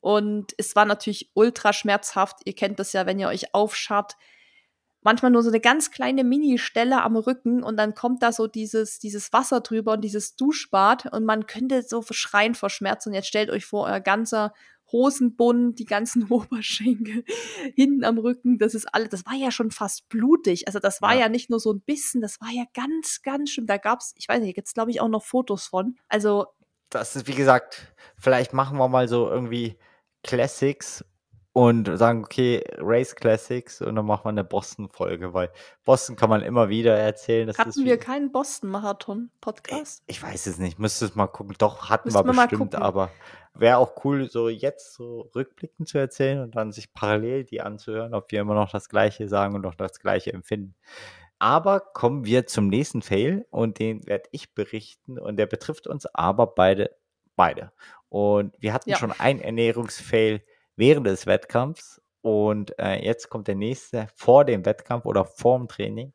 Und es war natürlich ultra schmerzhaft. Ihr kennt das ja, wenn ihr euch aufscharrt. Manchmal nur so eine ganz kleine Mini-Stelle am Rücken und dann kommt da so dieses, dieses Wasser drüber und dieses Duschbad und man könnte so schreien vor Schmerz. Und jetzt stellt euch vor, euer ganzer Hosenbund, die ganzen Oberschenkel, hinten am Rücken, das ist alles, das war ja schon fast blutig. Also das war ja, ja nicht nur so ein bisschen, das war ja ganz, ganz schlimm. Da gab's, ich weiß nicht, jetzt glaube ich auch noch Fotos von. Also. Das ist, wie gesagt, vielleicht machen wir mal so irgendwie Classics und sagen, okay, Race Classics und dann machen wir eine Boston-Folge, weil Boston kann man immer wieder erzählen. Das hatten wir keinen Boston-Marathon-Podcast? Ich, ich, weiß es nicht, müsste es mal gucken. Doch, hatten Müssten wir bestimmt, aber wäre auch cool, so jetzt so rückblickend zu erzählen und dann sich parallel die anzuhören, ob wir immer noch das Gleiche sagen und noch das Gleiche empfinden. Aber kommen wir zum nächsten Fail und den werde ich berichten und der betrifft uns aber beide, beide. Und wir hatten ja. schon einen Ernährungsfail während des Wettkampfs. Und äh, jetzt kommt der nächste vor dem Wettkampf oder vor dem Training.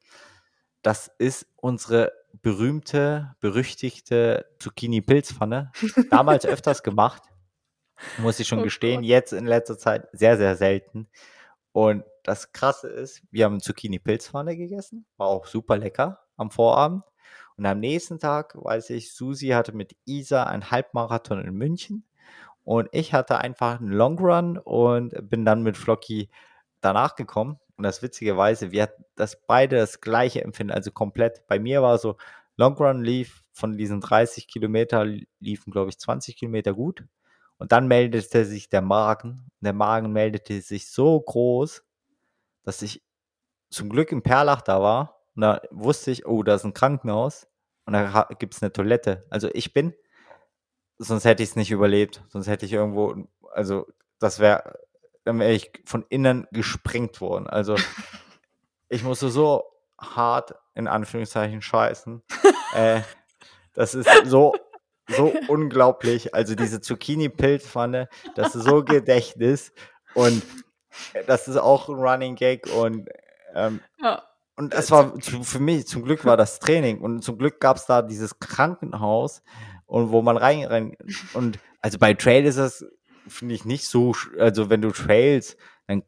Das ist unsere berühmte, berüchtigte Zucchini-Pilzpfanne. Damals öfters gemacht, muss ich schon oh gestehen. Gott. Jetzt in letzter Zeit sehr, sehr selten. Und das Krasse ist, wir haben Zucchini-Pilzpfanne gegessen, war auch super lecker am Vorabend. Und am nächsten Tag, weiß ich, Susi hatte mit Isa einen Halbmarathon in München und ich hatte einfach einen Long Run und bin dann mit Flocky danach gekommen. Und das witzigerweise, wir hatten das beide das gleiche Empfinden, also komplett. Bei mir war so, Long Run lief von diesen 30 Kilometer, liefen glaube ich 20 Kilometer gut. Und dann meldete sich der Magen. Und der Magen meldete sich so groß, dass ich zum Glück im Perlach da war. Und da wusste ich, oh, da ist ein Krankenhaus. Und da gibt es eine Toilette. Also ich bin sonst hätte ich es nicht überlebt. Sonst hätte ich irgendwo, also das wäre, dann wäre ich von innen gesprengt worden. Also ich musste so hart in Anführungszeichen scheißen. äh, das ist so, so unglaublich. Also diese Zucchini-Pilzpfanne, das ist so Gedächtnis und das ist auch ein Running Gag und ähm, ja. Und es war für mich, zum Glück war das Training und zum Glück gab es da dieses Krankenhaus, und wo man rein, rein und also bei Trail ist das, finde ich, nicht so, also wenn du trails, dann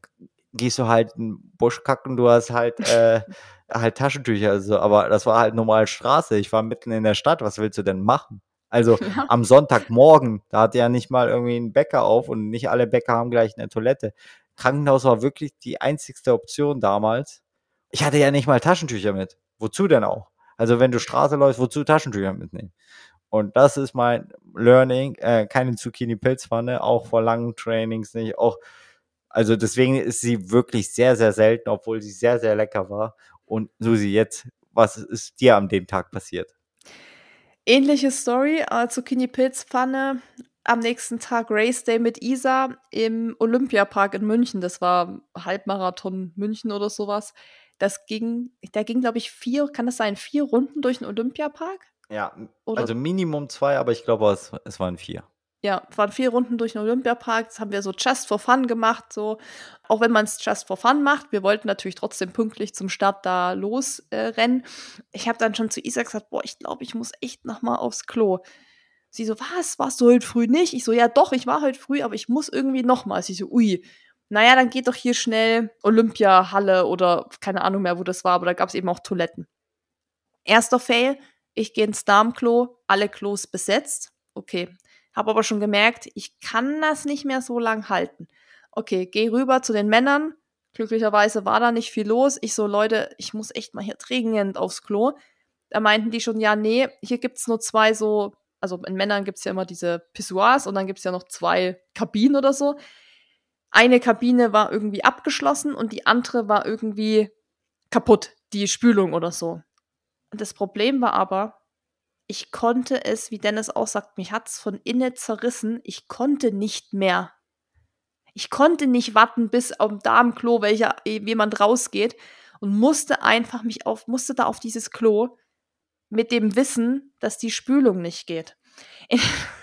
gehst du halt einen Busch kacken, du hast halt, äh, halt Taschentücher, also, aber das war halt normal Straße. Ich war mitten in der Stadt, was willst du denn machen? Also ja. am Sonntagmorgen, da hat ja nicht mal irgendwie ein Bäcker auf und nicht alle Bäcker haben gleich eine Toilette. Krankenhaus war wirklich die einzigste Option damals. Ich hatte ja nicht mal Taschentücher mit. Wozu denn auch? Also wenn du Straße läufst, wozu Taschentücher mitnehmen? Und das ist mein Learning. Äh, keine Zucchini-Pilzpfanne, auch vor langen Trainings nicht. Auch, also deswegen ist sie wirklich sehr, sehr selten, obwohl sie sehr, sehr lecker war. Und Susi, jetzt, was ist dir an dem Tag passiert? Ähnliche Story, äh, Zucchini-Pilzpfanne. Am nächsten Tag Race Day mit Isa im Olympiapark in München. Das war Halbmarathon München oder sowas. Das ging, da ging, glaube ich, vier, kann das sein, vier Runden durch den Olympiapark? Ja, Oder? also Minimum zwei, aber ich glaube, es, es waren vier. Ja, waren vier Runden durch den Olympiapark. Das haben wir so just for fun gemacht. So. Auch wenn man es just for fun macht. Wir wollten natürlich trotzdem pünktlich zum Start da losrennen. Äh, ich habe dann schon zu Isa gesagt, boah, ich glaube, ich muss echt noch mal aufs Klo. Sie so, was, warst du heute früh nicht? Ich so, ja doch, ich war heute früh, aber ich muss irgendwie noch mal. Sie so, ui. Naja, dann geht doch hier schnell Olympiahalle oder keine Ahnung mehr, wo das war, aber da gab es eben auch Toiletten. Erster Fail, ich gehe ins Darmklo, alle Klos besetzt. Okay. Habe aber schon gemerkt, ich kann das nicht mehr so lang halten. Okay, geh rüber zu den Männern. Glücklicherweise war da nicht viel los. Ich so, Leute, ich muss echt mal hier dringend aufs Klo. Da meinten die schon, ja, nee, hier gibt's nur zwei so, also in Männern gibt's ja immer diese Pissoirs und dann gibt's ja noch zwei Kabinen oder so. Eine Kabine war irgendwie abgeschlossen und die andere war irgendwie kaputt, die Spülung oder so. Das Problem war aber, ich konnte es, wie Dennis auch sagt, mich hat's von innen zerrissen. Ich konnte nicht mehr. Ich konnte nicht warten, bis am Darmklo welcher jemand rausgeht und musste einfach mich auf, musste da auf dieses Klo mit dem Wissen, dass die Spülung nicht geht. In,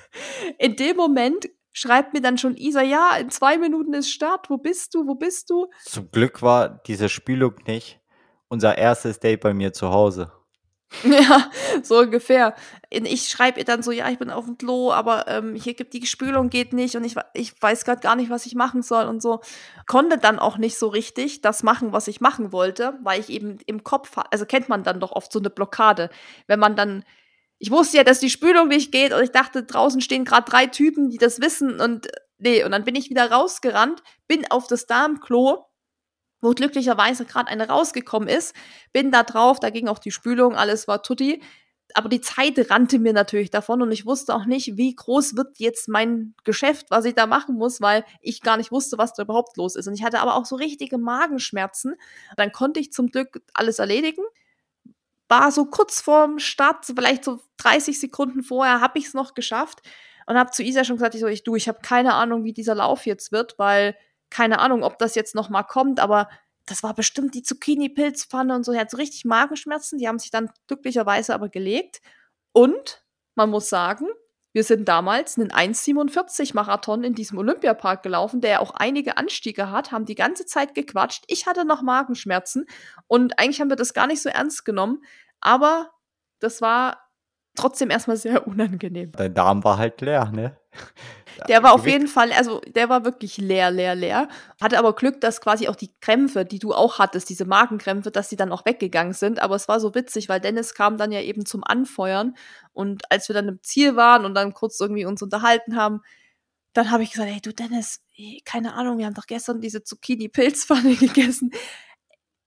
in dem Moment schreibt mir dann schon Isa, ja, in zwei Minuten ist Start. Wo bist du? Wo bist du? Zum Glück war diese Spülung nicht unser erstes Date bei mir zu Hause. Ja, so ungefähr. Ich schreibe ihr dann so, ja, ich bin auf dem Klo, aber ähm, hier gibt die Spülung geht nicht und ich, ich weiß gerade gar nicht, was ich machen soll und so. Konnte dann auch nicht so richtig das machen, was ich machen wollte, weil ich eben im Kopf, also kennt man dann doch oft so eine Blockade, wenn man dann ich wusste ja, dass die Spülung nicht geht und ich dachte, draußen stehen gerade drei Typen, die das wissen und nee, und dann bin ich wieder rausgerannt, bin auf das Darmklo wo glücklicherweise gerade eine rausgekommen ist. Bin da drauf, da ging auch die Spülung, alles war tutti. Aber die Zeit rannte mir natürlich davon und ich wusste auch nicht, wie groß wird jetzt mein Geschäft, was ich da machen muss, weil ich gar nicht wusste, was da überhaupt los ist. Und ich hatte aber auch so richtige Magenschmerzen. Dann konnte ich zum Glück alles erledigen. War so kurz vorm Start, vielleicht so 30 Sekunden vorher, habe ich es noch geschafft und habe zu Isa schon gesagt, ich so, ich du, ich habe keine Ahnung, wie dieser Lauf jetzt wird, weil keine Ahnung, ob das jetzt noch mal kommt, aber das war bestimmt die Zucchini-Pilzpfanne und so. Er hat so richtig Magenschmerzen. Die haben sich dann glücklicherweise aber gelegt. Und man muss sagen, wir sind damals einen 1,47 Marathon in diesem Olympiapark gelaufen, der ja auch einige Anstiege hat, haben die ganze Zeit gequatscht. Ich hatte noch Magenschmerzen und eigentlich haben wir das gar nicht so ernst genommen. Aber das war trotzdem erstmal sehr unangenehm. Dein Darm war halt leer, ne? Der war auf jeden Fall, also der war wirklich leer, leer, leer. Hatte aber Glück, dass quasi auch die Krämpfe, die du auch hattest, diese Magenkrämpfe, dass die dann auch weggegangen sind. Aber es war so witzig, weil Dennis kam dann ja eben zum Anfeuern. Und als wir dann im Ziel waren und dann kurz irgendwie uns unterhalten haben, dann habe ich gesagt, hey du Dennis, keine Ahnung, wir haben doch gestern diese Zucchini-Pilzpfanne gegessen.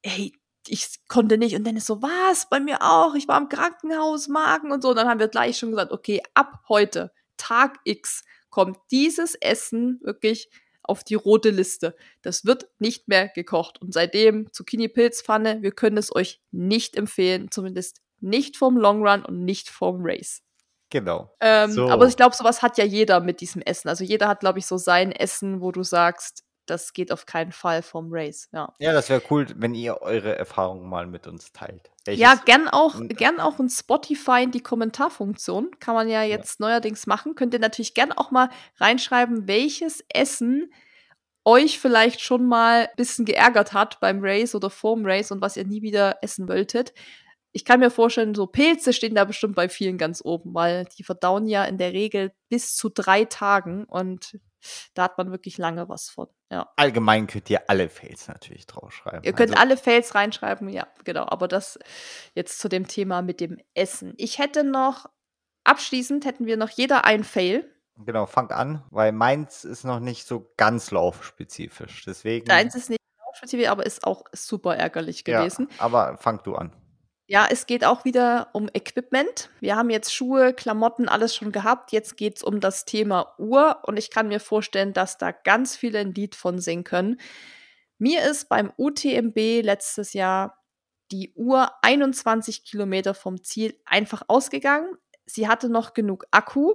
Hey, ich konnte nicht. Und Dennis so, was? Bei mir auch. Ich war im Krankenhaus, Magen und so. Und dann haben wir gleich schon gesagt, okay, ab heute, Tag X, kommt dieses Essen wirklich auf die rote Liste. Das wird nicht mehr gekocht. Und seitdem Zucchini-Pilzpfanne, wir können es euch nicht empfehlen, zumindest nicht vom Long Run und nicht vom Race. Genau. Ähm, so. Aber ich glaube, sowas hat ja jeder mit diesem Essen. Also jeder hat, glaube ich, so sein Essen, wo du sagst, das geht auf keinen Fall vom Race. Ja, ja das wäre cool, wenn ihr eure Erfahrungen mal mit uns teilt. Welches ja, gern auch, gern auch in Spotify in die Kommentarfunktion. Kann man ja jetzt ja. neuerdings machen. Könnt ihr natürlich gern auch mal reinschreiben, welches Essen euch vielleicht schon mal ein bisschen geärgert hat beim Race oder vorm Race und was ihr nie wieder essen wolltet. Ich kann mir vorstellen, so Pilze stehen da bestimmt bei vielen ganz oben, weil die verdauen ja in der Regel bis zu drei Tagen und da hat man wirklich lange was von. Ja. Allgemein könnt ihr alle Fails natürlich draufschreiben. Ihr könnt also, alle Fails reinschreiben, ja, genau. Aber das jetzt zu dem Thema mit dem Essen. Ich hätte noch, abschließend hätten wir noch jeder ein Fail. Genau, fang an, weil meins ist noch nicht so ganz laufspezifisch. Deswegen. Deins ist nicht laufspezifisch, aber ist auch super ärgerlich gewesen. Ja, aber fang du an. Ja, es geht auch wieder um Equipment. Wir haben jetzt Schuhe, Klamotten, alles schon gehabt. Jetzt geht es um das Thema Uhr und ich kann mir vorstellen, dass da ganz viele ein Lied von singen können. Mir ist beim UTMB letztes Jahr die Uhr 21 Kilometer vom Ziel einfach ausgegangen. Sie hatte noch genug Akku.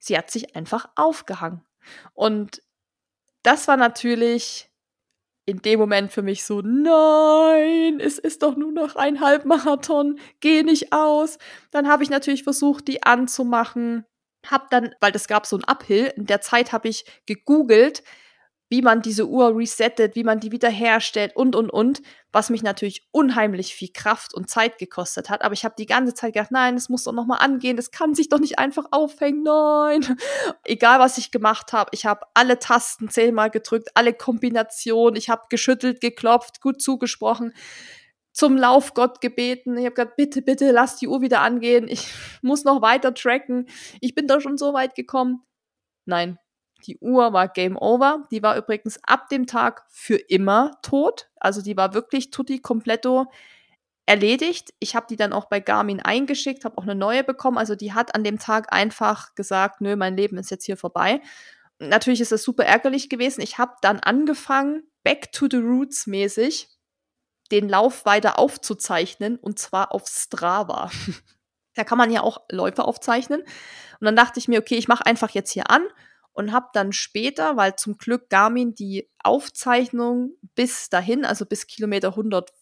Sie hat sich einfach aufgehangen. Und das war natürlich in dem Moment für mich so, nein, es ist doch nur noch ein Halbmarathon, geh nicht aus. Dann habe ich natürlich versucht, die anzumachen. Hab dann, weil das gab so ein Uphill, in der Zeit habe ich gegoogelt, wie man diese Uhr resettet, wie man die wiederherstellt und, und, und, was mich natürlich unheimlich viel Kraft und Zeit gekostet hat. Aber ich habe die ganze Zeit gedacht, nein, es muss doch noch mal angehen, das kann sich doch nicht einfach aufhängen, nein. Egal, was ich gemacht habe, ich habe alle Tasten zehnmal gedrückt, alle Kombinationen, ich habe geschüttelt, geklopft, gut zugesprochen. zum Laufgott gebeten. Ich habe gesagt, bitte, bitte, lass die Uhr wieder angehen. Ich muss noch weiter tracken. Ich bin da schon so weit gekommen. Nein, die Uhr war Game Over. Die war übrigens ab dem Tag für immer tot. Also die war wirklich tutti completo erledigt. Ich habe die dann auch bei Garmin eingeschickt, habe auch eine neue bekommen. Also die hat an dem Tag einfach gesagt, nö, mein Leben ist jetzt hier vorbei. Natürlich ist das super ärgerlich gewesen. Ich habe dann angefangen, Back to the Roots mäßig, den Lauf weiter aufzuzeichnen und zwar auf Strava. da kann man ja auch Läufe aufzeichnen. Und dann dachte ich mir, okay, ich mache einfach jetzt hier an und habe dann später, weil zum Glück Garmin die Aufzeichnung bis dahin, also bis Kilometer 100,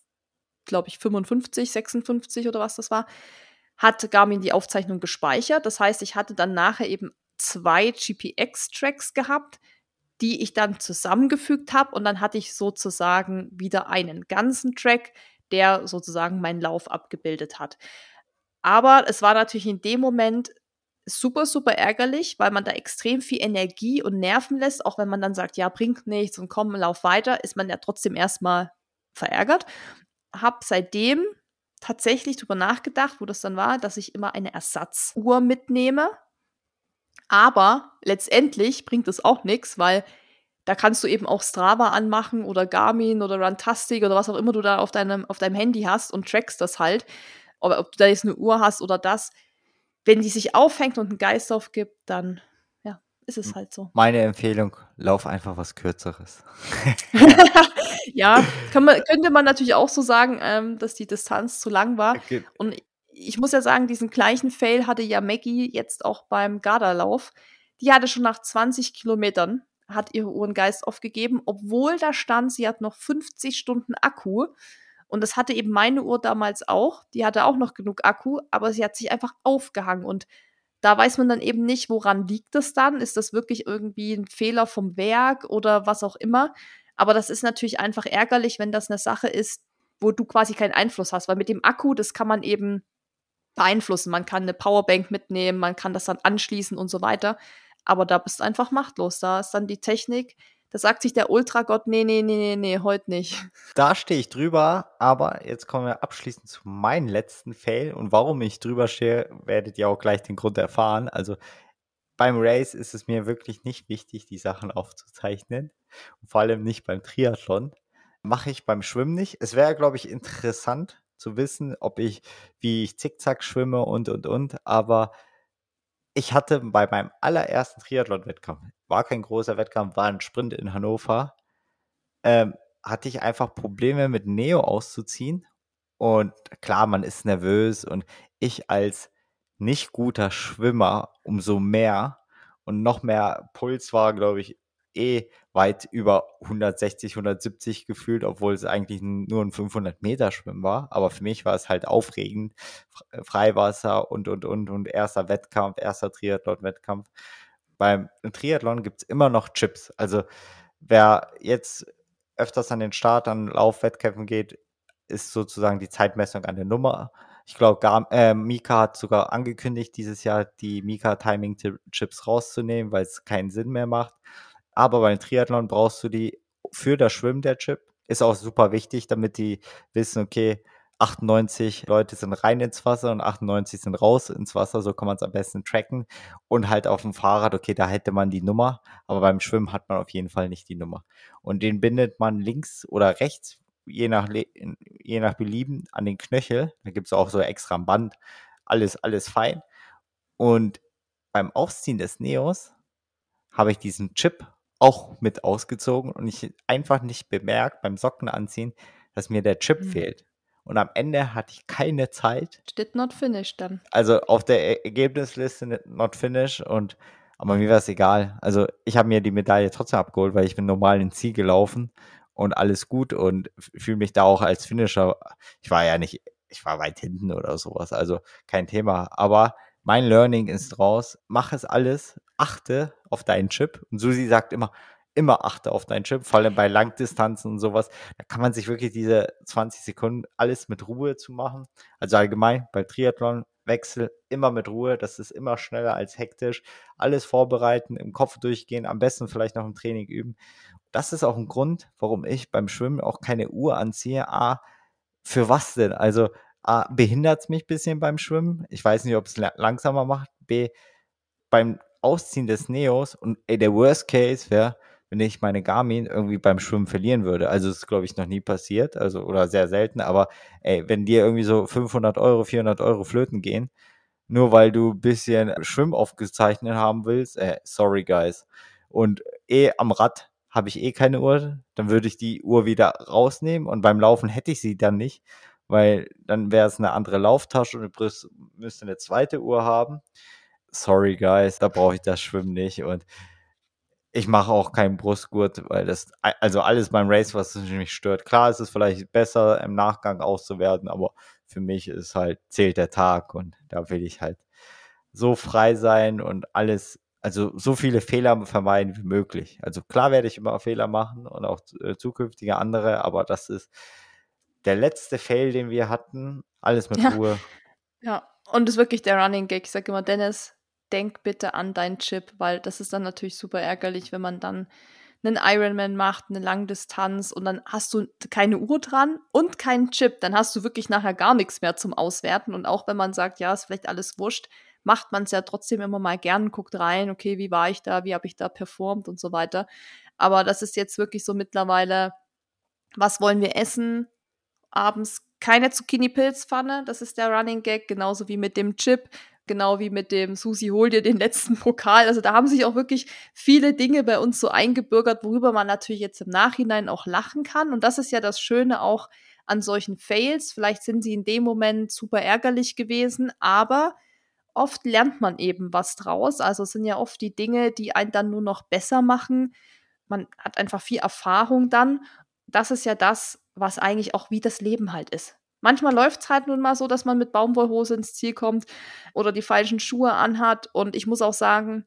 glaube ich 55, 56 oder was das war, hat Garmin die Aufzeichnung gespeichert. Das heißt, ich hatte dann nachher eben zwei GPX-Tracks gehabt, die ich dann zusammengefügt habe und dann hatte ich sozusagen wieder einen ganzen Track, der sozusagen meinen Lauf abgebildet hat. Aber es war natürlich in dem Moment super, super ärgerlich, weil man da extrem viel Energie und Nerven lässt, auch wenn man dann sagt, ja, bringt nichts und komm, lauf weiter, ist man ja trotzdem erstmal verärgert. Hab seitdem tatsächlich drüber nachgedacht, wo das dann war, dass ich immer eine Ersatzuhr mitnehme, aber letztendlich bringt es auch nichts, weil da kannst du eben auch Strava anmachen oder Garmin oder Runtastic oder was auch immer du da auf deinem, auf deinem Handy hast und trackst das halt. Aber ob du da jetzt eine Uhr hast oder das, wenn die sich aufhängt und einen Geist aufgibt, dann ja, ist es halt so. Meine Empfehlung, lauf einfach was Kürzeres. ja, man, könnte man natürlich auch so sagen, ähm, dass die Distanz zu lang war. Und ich muss ja sagen, diesen gleichen Fail hatte ja Maggie jetzt auch beim Garderlauf. Die hatte schon nach 20 Kilometern, hat ihre Uhrengeist aufgegeben, obwohl da stand, sie hat noch 50 Stunden Akku. Und das hatte eben meine Uhr damals auch. Die hatte auch noch genug Akku, aber sie hat sich einfach aufgehangen. Und da weiß man dann eben nicht, woran liegt es dann? Ist das wirklich irgendwie ein Fehler vom Werk oder was auch immer? Aber das ist natürlich einfach ärgerlich, wenn das eine Sache ist, wo du quasi keinen Einfluss hast. Weil mit dem Akku, das kann man eben beeinflussen. Man kann eine Powerbank mitnehmen, man kann das dann anschließen und so weiter. Aber da bist du einfach machtlos. Da ist dann die Technik, da sagt sich der Ultragott, nee, nee, nee, nee, nee, heute nicht. Da stehe ich drüber, aber jetzt kommen wir abschließend zu meinem letzten Fail. Und warum ich drüber stehe, werdet ihr auch gleich den Grund erfahren. Also beim Race ist es mir wirklich nicht wichtig, die Sachen aufzuzeichnen. Und vor allem nicht beim Triathlon. Mache ich beim Schwimmen nicht. Es wäre, glaube ich, interessant, zu wissen, ob ich, wie ich zickzack schwimme und, und, und. Aber ich hatte bei meinem allerersten Triathlon-Wettkampf, war kein großer Wettkampf, war ein Sprint in Hannover, ähm, hatte ich einfach Probleme mit Neo auszuziehen. Und klar, man ist nervös und ich als nicht guter Schwimmer umso mehr und noch mehr Puls war, glaube ich, eh weit über 160, 170 gefühlt, obwohl es eigentlich nur ein 500 Meter Schwimmen war. Aber für mich war es halt aufregend. Äh, Freiwasser und, und, und, und erster Wettkampf, erster Triathlon-Wettkampf. Beim Triathlon gibt es immer noch Chips. Also wer jetzt öfters an den Start an Laufwettkämpfen geht, ist sozusagen die Zeitmessung an der Nummer. Ich glaube, äh, Mika hat sogar angekündigt, dieses Jahr die Mika Timing Chips rauszunehmen, weil es keinen Sinn mehr macht. Aber beim Triathlon brauchst du die für das Schwimmen der Chip. Ist auch super wichtig, damit die wissen, okay, 98 Leute sind rein ins Wasser und 98 sind raus ins Wasser. So kann man es am besten tracken. Und halt auf dem Fahrrad, okay, da hätte man die Nummer, aber beim Schwimmen hat man auf jeden Fall nicht die Nummer. Und den bindet man links oder rechts, je nach, je nach Belieben, an den Knöchel. Da gibt es auch so extra ein Band. Alles, alles fein. Und beim Aufziehen des Neos habe ich diesen Chip auch mit ausgezogen und ich einfach nicht bemerkt beim Socken anziehen, dass mir der Chip mhm. fehlt. Und am Ende hatte ich keine Zeit. Steht not finished dann. Also auf der Ergebnisliste not finished und aber mir war es egal. Also ich habe mir die Medaille trotzdem abgeholt, weil ich bin normal ins Ziel gelaufen und alles gut und fühle mich da auch als Finisher. Ich war ja nicht, ich war weit hinten oder sowas, also kein Thema. Aber mein Learning ist raus, mach es alles, achte auf deinen Chip. Und Susi sagt immer, immer achte auf deinen Chip, vor allem bei Langdistanzen und sowas. Da kann man sich wirklich diese 20 Sekunden alles mit Ruhe zu machen. Also allgemein bei Triathlon Wechsel immer mit Ruhe, das ist immer schneller als hektisch. Alles vorbereiten, im Kopf durchgehen, am besten vielleicht noch im Training üben. Das ist auch ein Grund, warum ich beim Schwimmen auch keine Uhr anziehe. A, für was denn? Also A, behindert es mich ein bisschen beim Schwimmen. Ich weiß nicht, ob es langsamer macht. B, beim Ausziehen des Neos und ey, der Worst Case wäre, wenn ich meine Garmin irgendwie beim Schwimmen verlieren würde. Also ist, glaube ich, noch nie passiert, also oder sehr selten. Aber ey, wenn dir irgendwie so 500 Euro, 400 Euro flöten gehen, nur weil du ein bisschen Schwimm aufgezeichnet haben willst, ey, sorry guys. Und eh am Rad habe ich eh keine Uhr, dann würde ich die Uhr wieder rausnehmen und beim Laufen hätte ich sie dann nicht, weil dann wäre es eine andere Lauftasche und du müsste eine zweite Uhr haben. Sorry guys, da brauche ich das Schwimmen nicht und ich mache auch keinen Brustgurt, weil das, also alles beim Race, was mich stört. Klar ist es vielleicht besser im Nachgang auszuwerten, aber für mich ist halt, zählt der Tag und da will ich halt so frei sein und alles, also so viele Fehler vermeiden wie möglich. Also klar werde ich immer Fehler machen und auch äh, zukünftige andere, aber das ist der letzte Fail, den wir hatten. Alles mit ja. Ruhe. Ja, und das ist wirklich der Running Gag. Ich sage immer, Dennis, denk bitte an deinen Chip, weil das ist dann natürlich super ärgerlich, wenn man dann einen Ironman macht, eine Langdistanz und dann hast du keine Uhr dran und keinen Chip, dann hast du wirklich nachher gar nichts mehr zum Auswerten. Und auch wenn man sagt, ja, ist vielleicht alles wurscht, macht man es ja trotzdem immer mal gern, guckt rein, okay, wie war ich da, wie habe ich da performt und so weiter. Aber das ist jetzt wirklich so mittlerweile, was wollen wir essen? Abends keine Zucchini-Pilzpfanne, das ist der Running Gag, genauso wie mit dem Chip genau wie mit dem Susi hol dir den letzten Pokal. Also da haben sich auch wirklich viele Dinge bei uns so eingebürgert, worüber man natürlich jetzt im Nachhinein auch lachen kann. Und das ist ja das Schöne auch an solchen Fails. Vielleicht sind sie in dem Moment super ärgerlich gewesen, aber oft lernt man eben was draus. Also es sind ja oft die Dinge, die einen dann nur noch besser machen. Man hat einfach viel Erfahrung dann. Das ist ja das, was eigentlich auch wie das Leben halt ist. Manchmal läuft es halt nun mal so, dass man mit Baumwollhose ins Ziel kommt oder die falschen Schuhe anhat. Und ich muss auch sagen,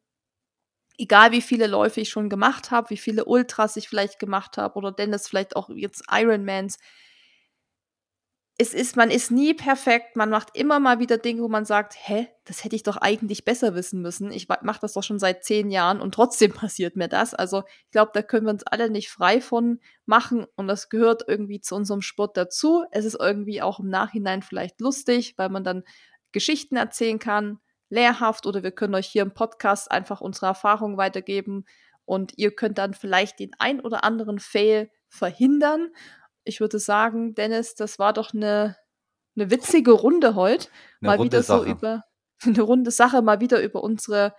egal wie viele Läufe ich schon gemacht habe, wie viele Ultras ich vielleicht gemacht habe oder Dennis vielleicht auch jetzt Ironmans, es ist, man ist nie perfekt, man macht immer mal wieder Dinge, wo man sagt, hä, das hätte ich doch eigentlich besser wissen müssen. Ich mache das doch schon seit zehn Jahren und trotzdem passiert mir das. Also ich glaube, da können wir uns alle nicht frei von machen und das gehört irgendwie zu unserem Sport dazu. Es ist irgendwie auch im Nachhinein vielleicht lustig, weil man dann Geschichten erzählen kann, lehrhaft oder wir können euch hier im Podcast einfach unsere Erfahrungen weitergeben und ihr könnt dann vielleicht den ein oder anderen Fail verhindern ich würde sagen, Dennis, das war doch eine, eine witzige Runde heute. Eine mal wieder Sache. so über eine runde Sache, mal wieder über unsere,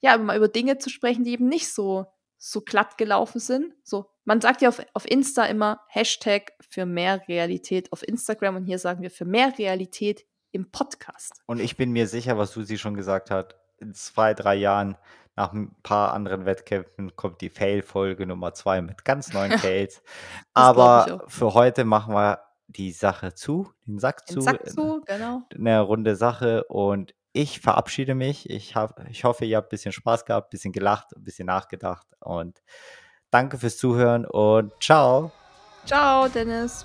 ja, mal über Dinge zu sprechen, die eben nicht so, so glatt gelaufen sind. So, man sagt ja auf, auf Insta immer Hashtag für mehr Realität auf Instagram und hier sagen wir für mehr Realität im Podcast. Und ich bin mir sicher, was Susi schon gesagt hat, in zwei, drei Jahren nach ein paar anderen Wettkämpfen kommt die Fail-Folge Nummer zwei mit ganz neuen Fails. Aber für heute machen wir die Sache zu, den Sack den zu. Sack zu, genau. Eine runde Sache und ich verabschiede mich. Ich, hab, ich hoffe, ihr habt ein bisschen Spaß gehabt, ein bisschen gelacht, ein bisschen nachgedacht und danke fürs Zuhören und ciao. Ciao, Dennis.